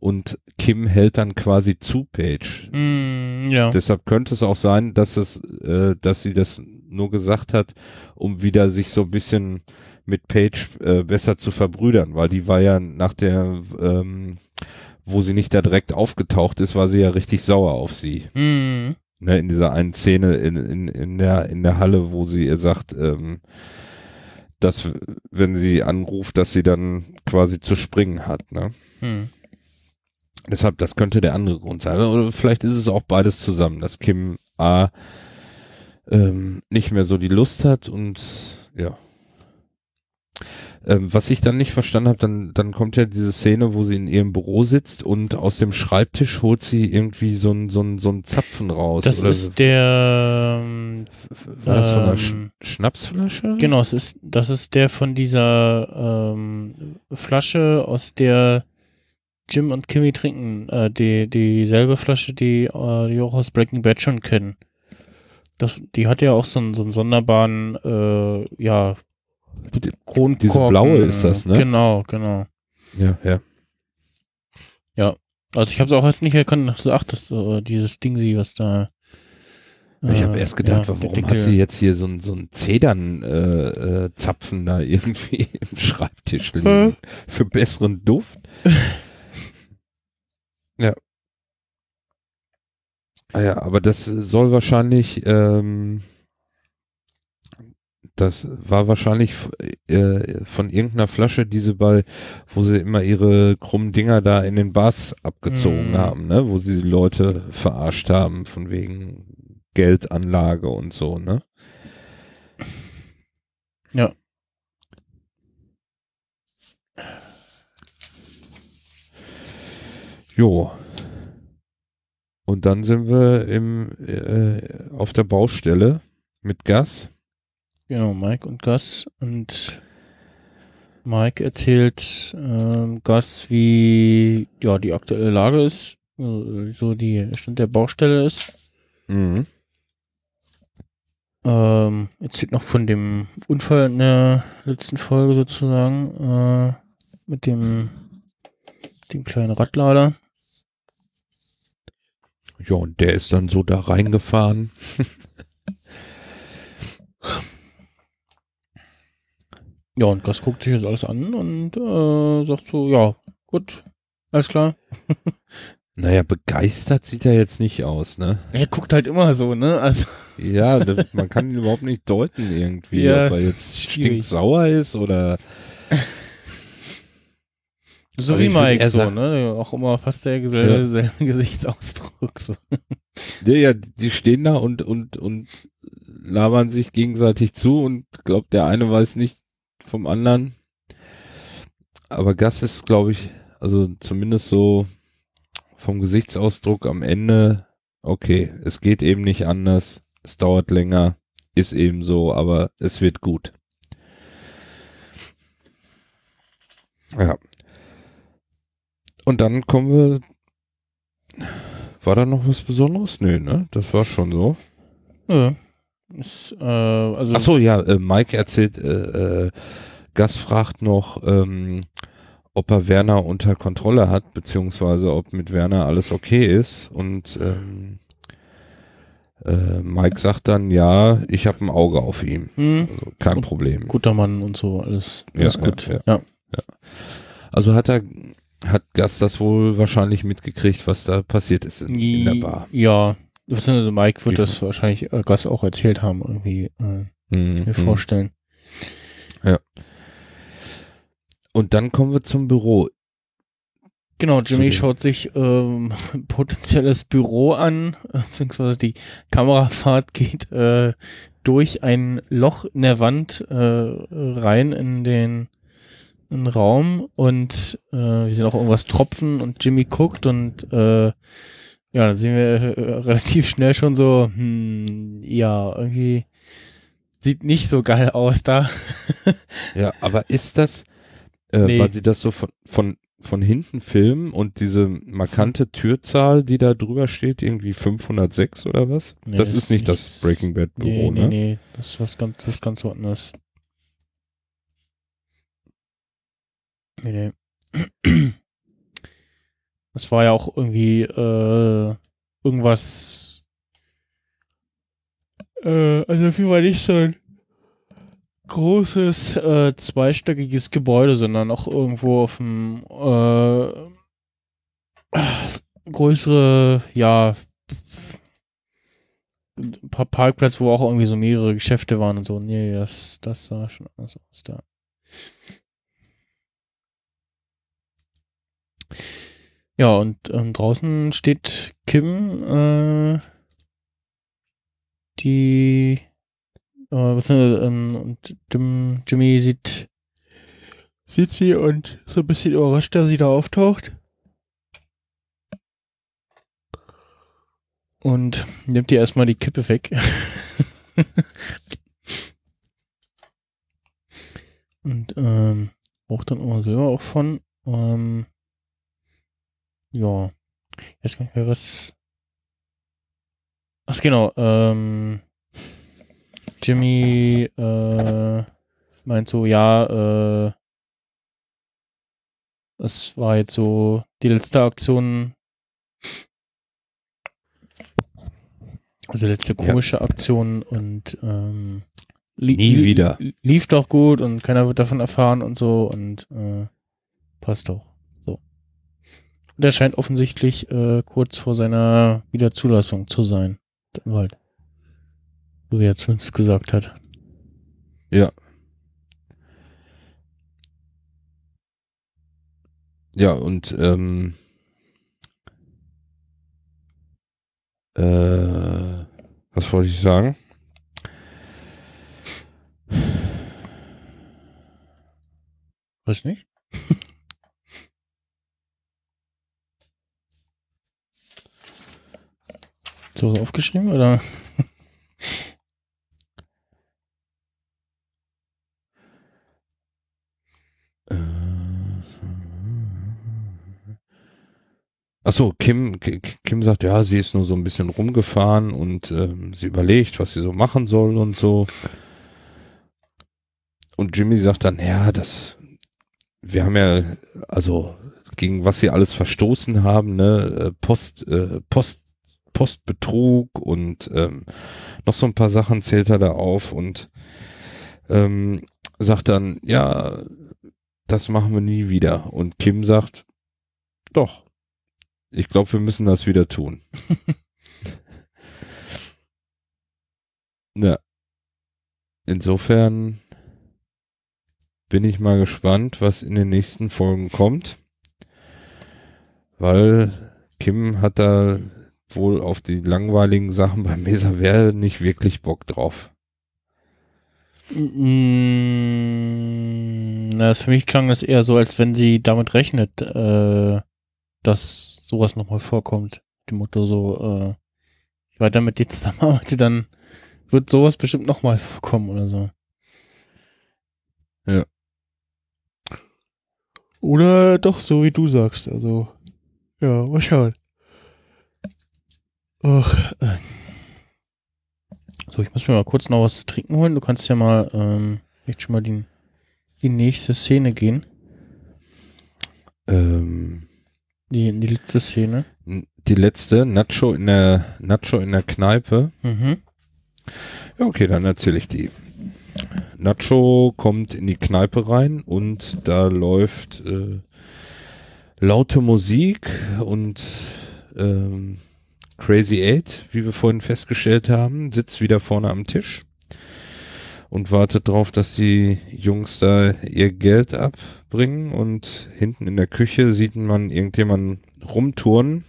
Und Kim hält dann quasi zu Page. mh, ja. Deshalb könnte es auch sein, dass es, äh, dass sie das nur gesagt hat, um wieder sich so ein bisschen mit Paige äh, besser zu verbrüdern, weil die war ja nach der, ähm, wo sie nicht da direkt aufgetaucht ist, war sie ja richtig sauer auf sie. Mh, Ne, in dieser einen Szene in, in, in der in der Halle, wo sie ihr sagt, ähm, dass wenn sie anruft, dass sie dann quasi zu springen hat. Ne? mh. Deshalb, das könnte der andere Grund sein. Oder vielleicht ist es auch beides zusammen, dass Kim A ähm, nicht mehr so die Lust hat und ja. Ähm, was ich dann nicht verstanden habe, dann, dann kommt ja diese Szene, wo sie in ihrem Büro sitzt und aus dem Schreibtisch holt sie irgendwie so ein so so ein Zapfen raus. Das ist der, ähm, war das von einer Sch ähm, Schnapsflasche? genau, es ist, das ist der von dieser ähm, Flasche, aus der Jim und Kimmy trinken, äh, die dieselbe Flasche, die äh, die auch aus Breaking Bad schon kennen. Das, die hat ja auch so einen, so einen sonderbaren, äh, ja, Kronkorken. Diese blaue ist das, ne? Genau, genau. Ja, ja. Also ich habe es auch jetzt nicht erkannt, dachte ach, das so dieses Ding, sie was da. Ich habe äh, erst gedacht, ja, warum hat sie jetzt hier so ein so ein Zedern äh, äh, da irgendwie im Schreibtisch liegen für besseren Duft? ja. Ah ja, aber das soll wahrscheinlich ähm, das war wahrscheinlich äh, von irgendeiner Flasche, die sie bei, wo sie immer ihre krummen Dinger da in den Bars abgezogen Mm. haben, ne? Wo sie die Leute verarscht haben, von wegen Geldanlage und so, ne? Ja. Jo. Und dann sind wir im, äh, auf der Baustelle mit Gas. Genau, Mike und Gus. Und Mike erzählt ähm, Gus, wie ja die aktuelle Lage ist, äh, so die Stand der Baustelle ist. Mhm. Ähm, erzählt noch von dem Unfall in der letzten Folge sozusagen äh, mit dem dem kleinen Radlader. Ja, und der ist dann so da reingefahren. Ja, und Gus guckt sich das alles an und äh, sagt so, ja, gut, alles klar. Naja, begeistert sieht er jetzt nicht aus, ne? Er guckt halt immer so, ne? Also Ja, das, man kann ihn überhaupt nicht deuten irgendwie, Ja, ob er jetzt stinksauer ist oder So Aber wie Mike, so, sagen- ne? Auch immer fast Ja. selbe Gesichtsausdruck. So. Ja, ja, die stehen da und, und, und labern sich gegenseitig zu und glaubt, der eine weiß nicht vom anderen. Aber Gas ist, glaube ich, also zumindest so vom Gesichtsausdruck am Ende, okay, es geht eben nicht anders, es dauert länger, ist eben so, aber es wird gut. Ja. Und dann kommen wir war da noch was Besonderes? Nee, ne? Das war schon so. Ja. Ist, äh, also, Ach so, ja, äh, Mike erzählt, äh, äh, Gas fragt noch, ähm, ob er Werner unter Kontrolle hat, beziehungsweise ob mit Werner alles okay ist. Und ähm, äh, Mike sagt dann, ja, ich habe ein Auge auf ihm. hm, Also kein Problem. guter Mann und so, alles, Ja, alles gut. ja, Ja, Also hat er, hat Gas das wohl wahrscheinlich mitgekriegt, was da passiert ist in, in der Bar. Ja, beziehungsweise Mike wird Ja. das wahrscheinlich äh, Gus auch erzählt haben, irgendwie, äh, Mhm, mir mhm. vorstellen. Und dann kommen wir zum Büro. Genau, Jimmy schaut sich ähm, potenzielles Büro an, beziehungsweise die Kamerafahrt geht äh, durch ein Loch in der Wand äh, rein in den, in den Raum und äh, wir sehen auch irgendwas tropfen und Jimmy guckt und äh, ja, dann sehen wir äh, relativ schnell schon so, hm, ja, irgendwie sieht nicht so geil aus da. Ja, aber ist das, äh, Nee. weil sie das so von, von, von hinten filmen und diese markante Türzahl, die da drüber steht, irgendwie 506 oder was? Nee, das ist nicht das Breaking Bad Büro, nee, nee, ne? nee, das ist was ganz, das ist ganz woanders. Nee, nee. Das war ja auch irgendwie äh, irgendwas. Äh, also jeden Fall nicht so ein großes äh, zweistöckiges Gebäude, sondern auch irgendwo auf dem äh, größere, ja, ein wo auch irgendwie so mehrere Geschäfte waren und so. Nee, das, das sah schon anders aus da. Ja, und ähm, draußen steht Kim, äh, die, äh, was ähm, und Jim, Jimmy sieht, sieht sie und so ein bisschen überrascht, dass sie da auftaucht. Und nimmt ihr erstmal die Kippe weg. und ähm, braucht dann immer selber auch von. Ähm, ja. Jetzt kann ich was. Ach genau, ähm, Jimmy äh, meint so, ja, äh, das war jetzt so die letzte Aktion. Also letzte Ja. komische Aktion und ähm, li Nie li- wieder. lief doch gut und keiner wird davon erfahren und so und äh, passt doch. So. Und er scheint offensichtlich äh, kurz vor seiner Wiederzulassung zu sein. Anwalt. So wie er zumindest gesagt hat. Ja, und ähm, äh, was wollte ich sagen? Weiß nicht. So aufgeschrieben oder? Achso, Kim, Ki- Kim sagt, ja, sie ist nur so ein bisschen rumgefahren und ähm, sie überlegt, was sie so machen soll und so. Und Jimmy sagt dann, ja, das, wir haben ja, also gegen was sie alles verstoßen haben, ne, äh, Post, äh, Post, Postbetrug und ähm, noch so ein paar Sachen zählt er da auf und ähm, sagt dann, ja, das machen wir nie wieder. Und Kim sagt, doch, ich glaube, wir müssen das wieder tun. ja. Insofern bin ich mal gespannt, was in den nächsten Folgen kommt. Weil Kim hat da wohl auf die langweiligen Sachen bei Mesa Verde nicht wirklich Bock drauf. Mm, Na, für mich klang das eher so, als wenn sie damit rechnet, äh, dass sowas nochmal vorkommt. Dem Motto so, äh, ich weiter mit dir zusammenarbeite, dann wird sowas bestimmt nochmal vorkommen oder so. Ja. Oder doch so, wie du sagst. Also, ja, mal schauen. Ach, äh. So, ich muss mir mal kurz noch was zu trinken holen. Du kannst ja mal ähm, echt schon mal die, die nächste Szene gehen. Ähm, Die, die letzte Szene. die letzte, Nacho in der, Nacho in der Kneipe. Mhm. Ja, okay, dann erzähle ich die. Nacho kommt in die Kneipe rein und da läuft äh, laute Musik und ähm, Crazy Eight, wie wir vorhin festgestellt haben, sitzt wieder vorne am Tisch. und wartet drauf, dass die Jungs da ihr Geld abbringen und hinten in der Küche sieht man irgendjemanden rumturnen.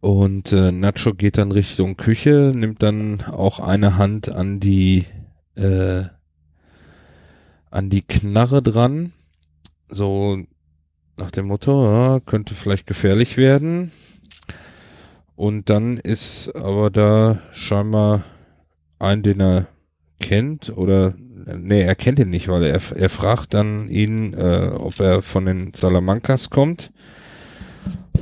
Und äh, Nacho geht dann Richtung Küche, nimmt dann auch eine Hand an die äh, an die Knarre dran, so nach dem Motto, ja, könnte vielleicht gefährlich werden. Und dann ist aber da scheinbar ein, den er kennt oder nee, er kennt ihn nicht, weil er, er fragt dann ihn, äh, ob er von den Salamancas kommt.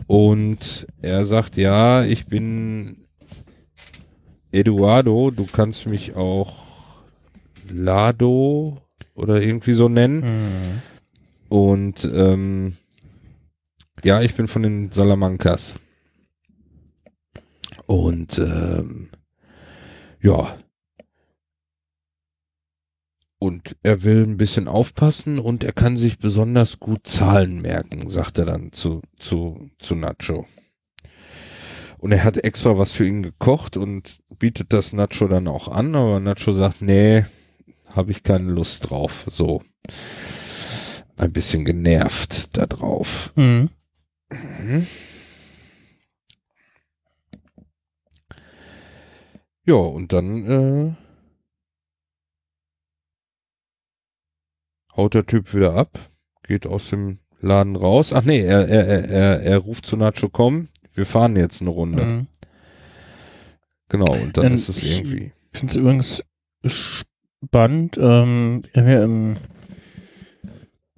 Und er sagt, ja, ich bin Eduardo, du kannst mich auch Lado oder irgendwie so nennen. Mhm. Und ähm, ja, ich bin von den Salamancas. Und ähm, ja. Und er will ein bisschen aufpassen und er kann sich besonders gut Zahlen merken, sagt er dann zu, zu, zu Nacho. Und er hat extra was für ihn gekocht und bietet das Nacho dann auch an, aber Nacho sagt, nee, habe ich keine Lust drauf. So ein bisschen genervt da drauf. Mhm. Mhm. Ja, und dann äh, haut der Typ wieder ab, geht aus dem Laden raus. Ach nee, er, er, er, er, er ruft zu Nacho, komm, wir fahren jetzt eine Runde. Mhm. Genau, und dann Ähm, ist es irgendwie. Ich finde es übrigens spannend. Ähm, im,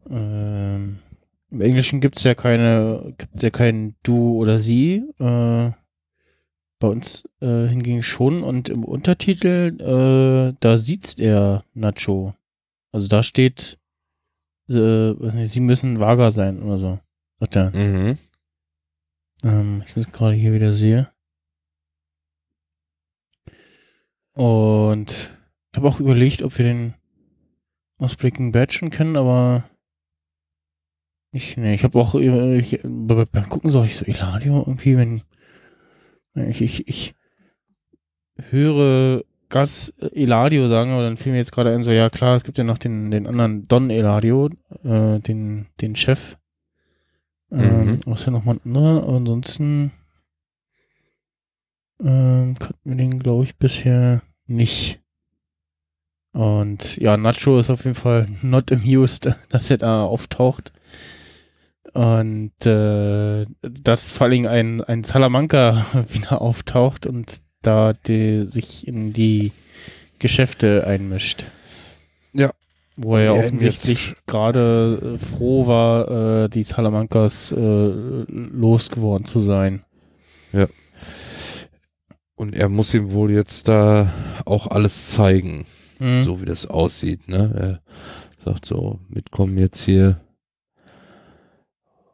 ähm, im Englischen gibt es ja keine, gibt's ja kein Du oder Sie. Äh, bei uns äh, hingegen schon. Und im Untertitel, äh, da sieht er Nacho. Also da steht, äh, nicht, Sie müssen vager sein oder so. Sagt er. Mhm. Ähm, ich das gerade hier wieder sehe. Und ich habe auch überlegt, ob wir den aus Breaking Bad schon kennen, aber ich, nee, ich habe auch über- ich, bei- beim Gucken so ich so Eladio irgendwie, wenn ich, ich, ich höre Gas Eladio sagen, aber dann fiel mir jetzt gerade ein, so ja klar, es gibt ja noch den, den anderen Don Eladio, äh, den, den Chef. Ähm, Mhm. was ist ja nochmal ein anderer, aber ansonsten ähm, kannten wir den, glaube ich, bisher nicht. Und ja, Nacho ist auf jeden Fall not amused, dass er da auftaucht. Und äh, dass vor allem ein, ein Salamanca wieder auftaucht und da die, sich in die Geschäfte einmischt. Ja. Wo er ja Ja, offensichtlich gerade äh, froh war, äh, die Salamancas äh, losgeworden zu sein. Und er muss ihm wohl jetzt da auch alles zeigen. Mhm. so wie das aussieht, ne? Er sagt so, mitkommen jetzt hier.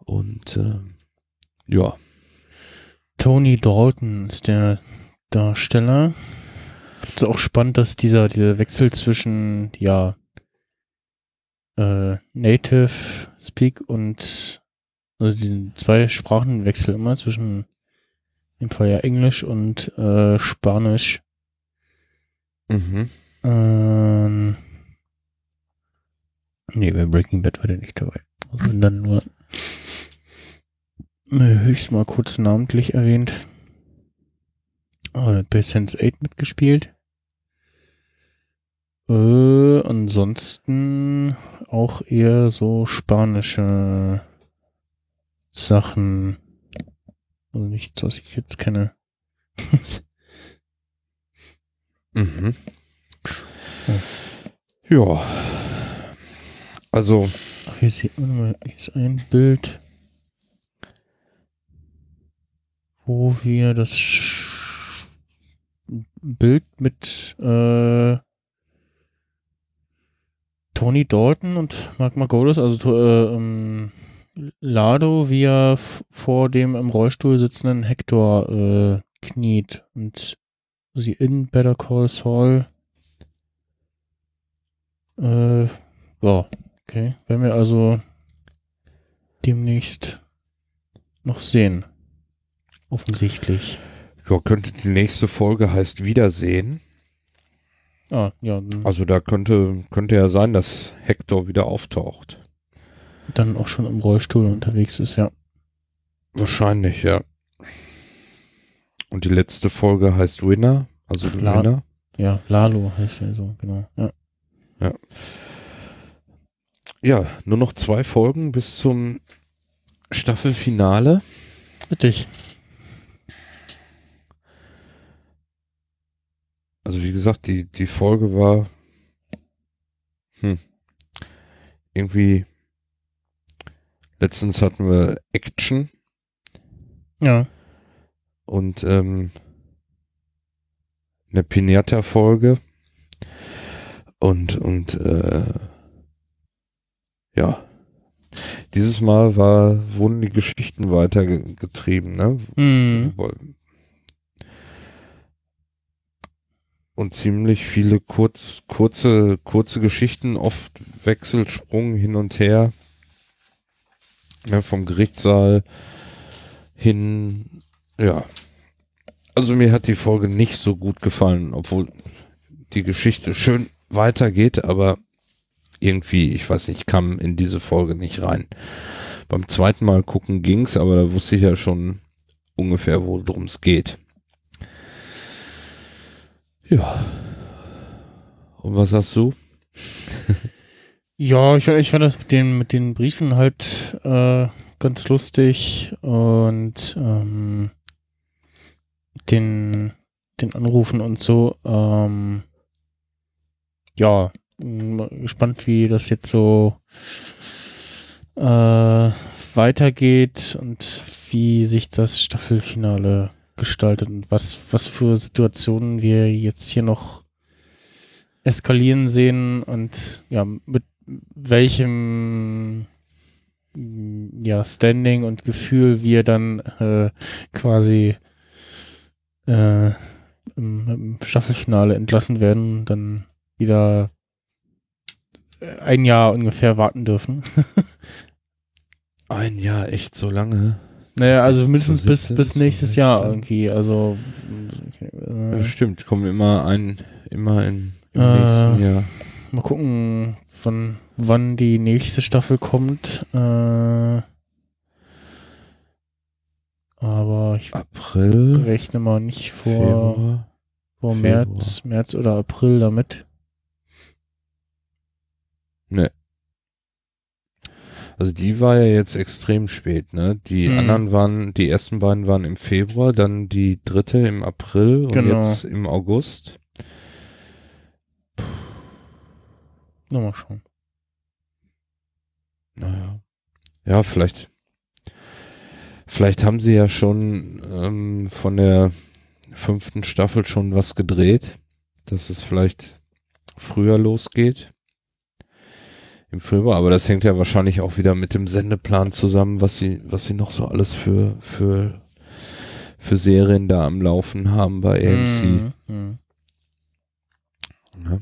Und äh, ja, Tony Dalton ist der Darsteller. Ist auch spannend, dass dieser, dieser Wechsel zwischen, ja, äh, Native Speak und also diesen zwei Sprachenwechsel immer zwischen im Fall ja Englisch und äh, Spanisch. mhm. Ähm, nee, bei Breaking Bad war der nicht dabei. Also wenn dann nur höchst mal kurz namentlich erwähnt. Ah, der hat bei Sense 8 mitgespielt. Äh, ansonsten auch eher so spanische Sachen. Also nichts, was ich jetzt kenne. Mhm. Ja. Also, Ach, hier sieht man mal, hier ist ein Bild, wo wir das Sch Bild mit äh, Tony Dalton und Mark Margolis, also äh, ähm, Lado, wie er vor dem im Rollstuhl sitzenden Hector äh, kniet und sie in Better Call Saul äh, ja, Okay, werden wir also demnächst noch sehen. Offensichtlich. ja, könnte die nächste Folge heißt Wiedersehen. Ah, ja, dann, Also da könnte, könnte ja sein, dass Hector wieder auftaucht. dann auch schon im Rollstuhl unterwegs ist, ja. Wahrscheinlich, ja. Und die letzte Folge heißt Winner, also La- Winner. Ja, Lalo heißt er so, genau. Ja. Ja, nur noch zwei Folgen bis zum Staffelfinale. Richtig. Also wie gesagt, die, die Folge war hm, irgendwie letztens hatten wir Action Ja. und ähm, eine Pinata-Folge und und äh, ja dieses Mal war wurden die Geschichten weitergetrieben, ne? Mhm. Und ziemlich viele kurz, kurze, kurze Geschichten, oft Wechselsprung hin und her. Ja, vom Gerichtssaal hin, ja. Also mir hat die Folge nicht so gut gefallen, obwohl die Geschichte schön weitergeht, aber irgendwie, ich weiß nicht, kam in diese Folge nicht rein. Beim zweiten Mal gucken ging's, aber da wusste ich ja schon ungefähr, worum es geht. Ja. Und was sagst du? Ja, ich, ich fand das mit den, mit den Briefen halt äh, ganz lustig und ähm, den, den Anrufen und so. Ähm, ja, gespannt, wie das jetzt so äh, weitergeht und wie sich das Staffelfinale gestaltet und was, was für Situationen wir jetzt hier noch eskalieren sehen und ja, mit welchem mm, ja, Standing und Gefühl wir dann äh, quasi äh, im, im Staffelfinale entlassen werden, dann wieder äh, ein Jahr ungefähr warten dürfen. Ein Jahr, echt so lange? Naja, also mindestens bis, 17, bis nächstes Jahr 16. irgendwie. Also Ja, äh, stimmt, kommen immer ein, immer in, im Äh, nächsten Jahr. mal gucken, wann, wann die nächste Staffel kommt. Äh, aber ich April, rechne mal nicht vor, Februar. vor Februar. März, März oder April damit. Also die war ja jetzt extrem spät, ne? Die Mhm. anderen waren, die ersten beiden waren im Februar, dann die dritte im April und Genau. jetzt im August. Na, mal schauen. Naja. Ja, vielleicht. Vielleicht haben sie ja schon ähm, von der fünften Staffel schon was gedreht, dass es vielleicht früher losgeht. Im Februar, aber das hängt ja wahrscheinlich auch wieder mit dem Sendeplan zusammen, was sie, was sie noch so alles für, für, für Serien da am Laufen haben bei AMC. Mhm, mhm. Ja.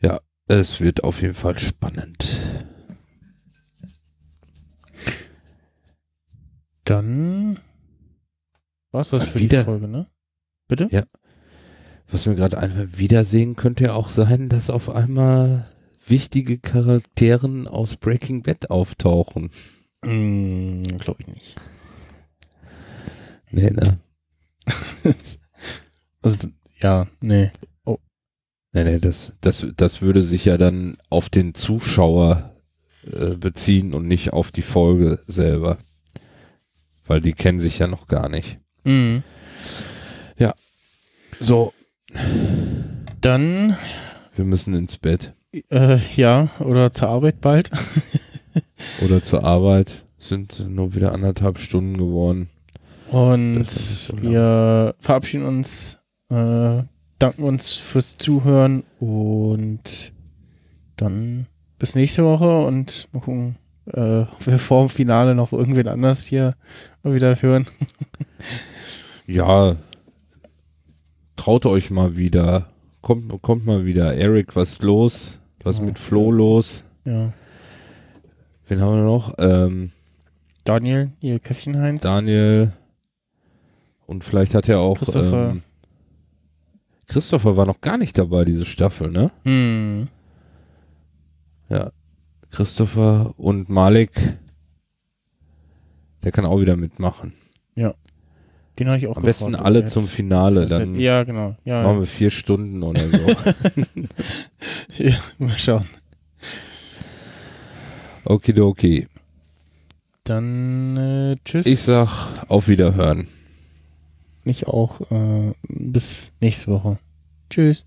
ja, es wird auf jeden Fall spannend. Dann war's das Mal für wieder- die Folge, ne? Bitte? Ja. Was mir gerade einmal wiedersehen könnte ja auch sein, dass auf einmal wichtige Charakteren aus Breaking Bad auftauchen. Mm, Glaube ich nicht. Nee, ne? Also, ja, nee. Nee, nee, das, das, das würde sich ja dann auf den Zuschauer äh, beziehen und nicht auf die Folge selber. Weil die kennen sich ja noch gar nicht. Mhm. So, Dann, wir müssen ins Bett äh, ja, oder zur Arbeit bald. oder zur Arbeit. Sind nur wieder anderthalb Stunden geworden. Und so wir verabschieden uns, äh, danken uns fürs Zuhören und dann bis nächste Woche und mal gucken, äh, ob wir vor dem Finale noch irgendwen anders hier mal wieder hören. Ja, traut euch mal wieder. Kommt, kommt mal wieder. Eric, was ist los? Was Ja. mit Flo los? Ja. Wen haben wir noch? Ähm, Daniel, ihr Käffchen Heinz. Daniel. Und vielleicht hat er auch Christopher. ähm, Christopher war noch gar nicht dabei, diese Staffel, ne? Hm. Ja. Christopher und Malik, der kann auch wieder mitmachen. Den habe ich auch Am besten gefordert. alle zum Finale, dann ja, genau. ja, machen ja. wir vier Stunden oder so. ja, mal schauen. Okidoki. Dann äh, tschüss. Ich sag auf Wiederhören. Mich auch. Äh, bis nächste Woche. Tschüss.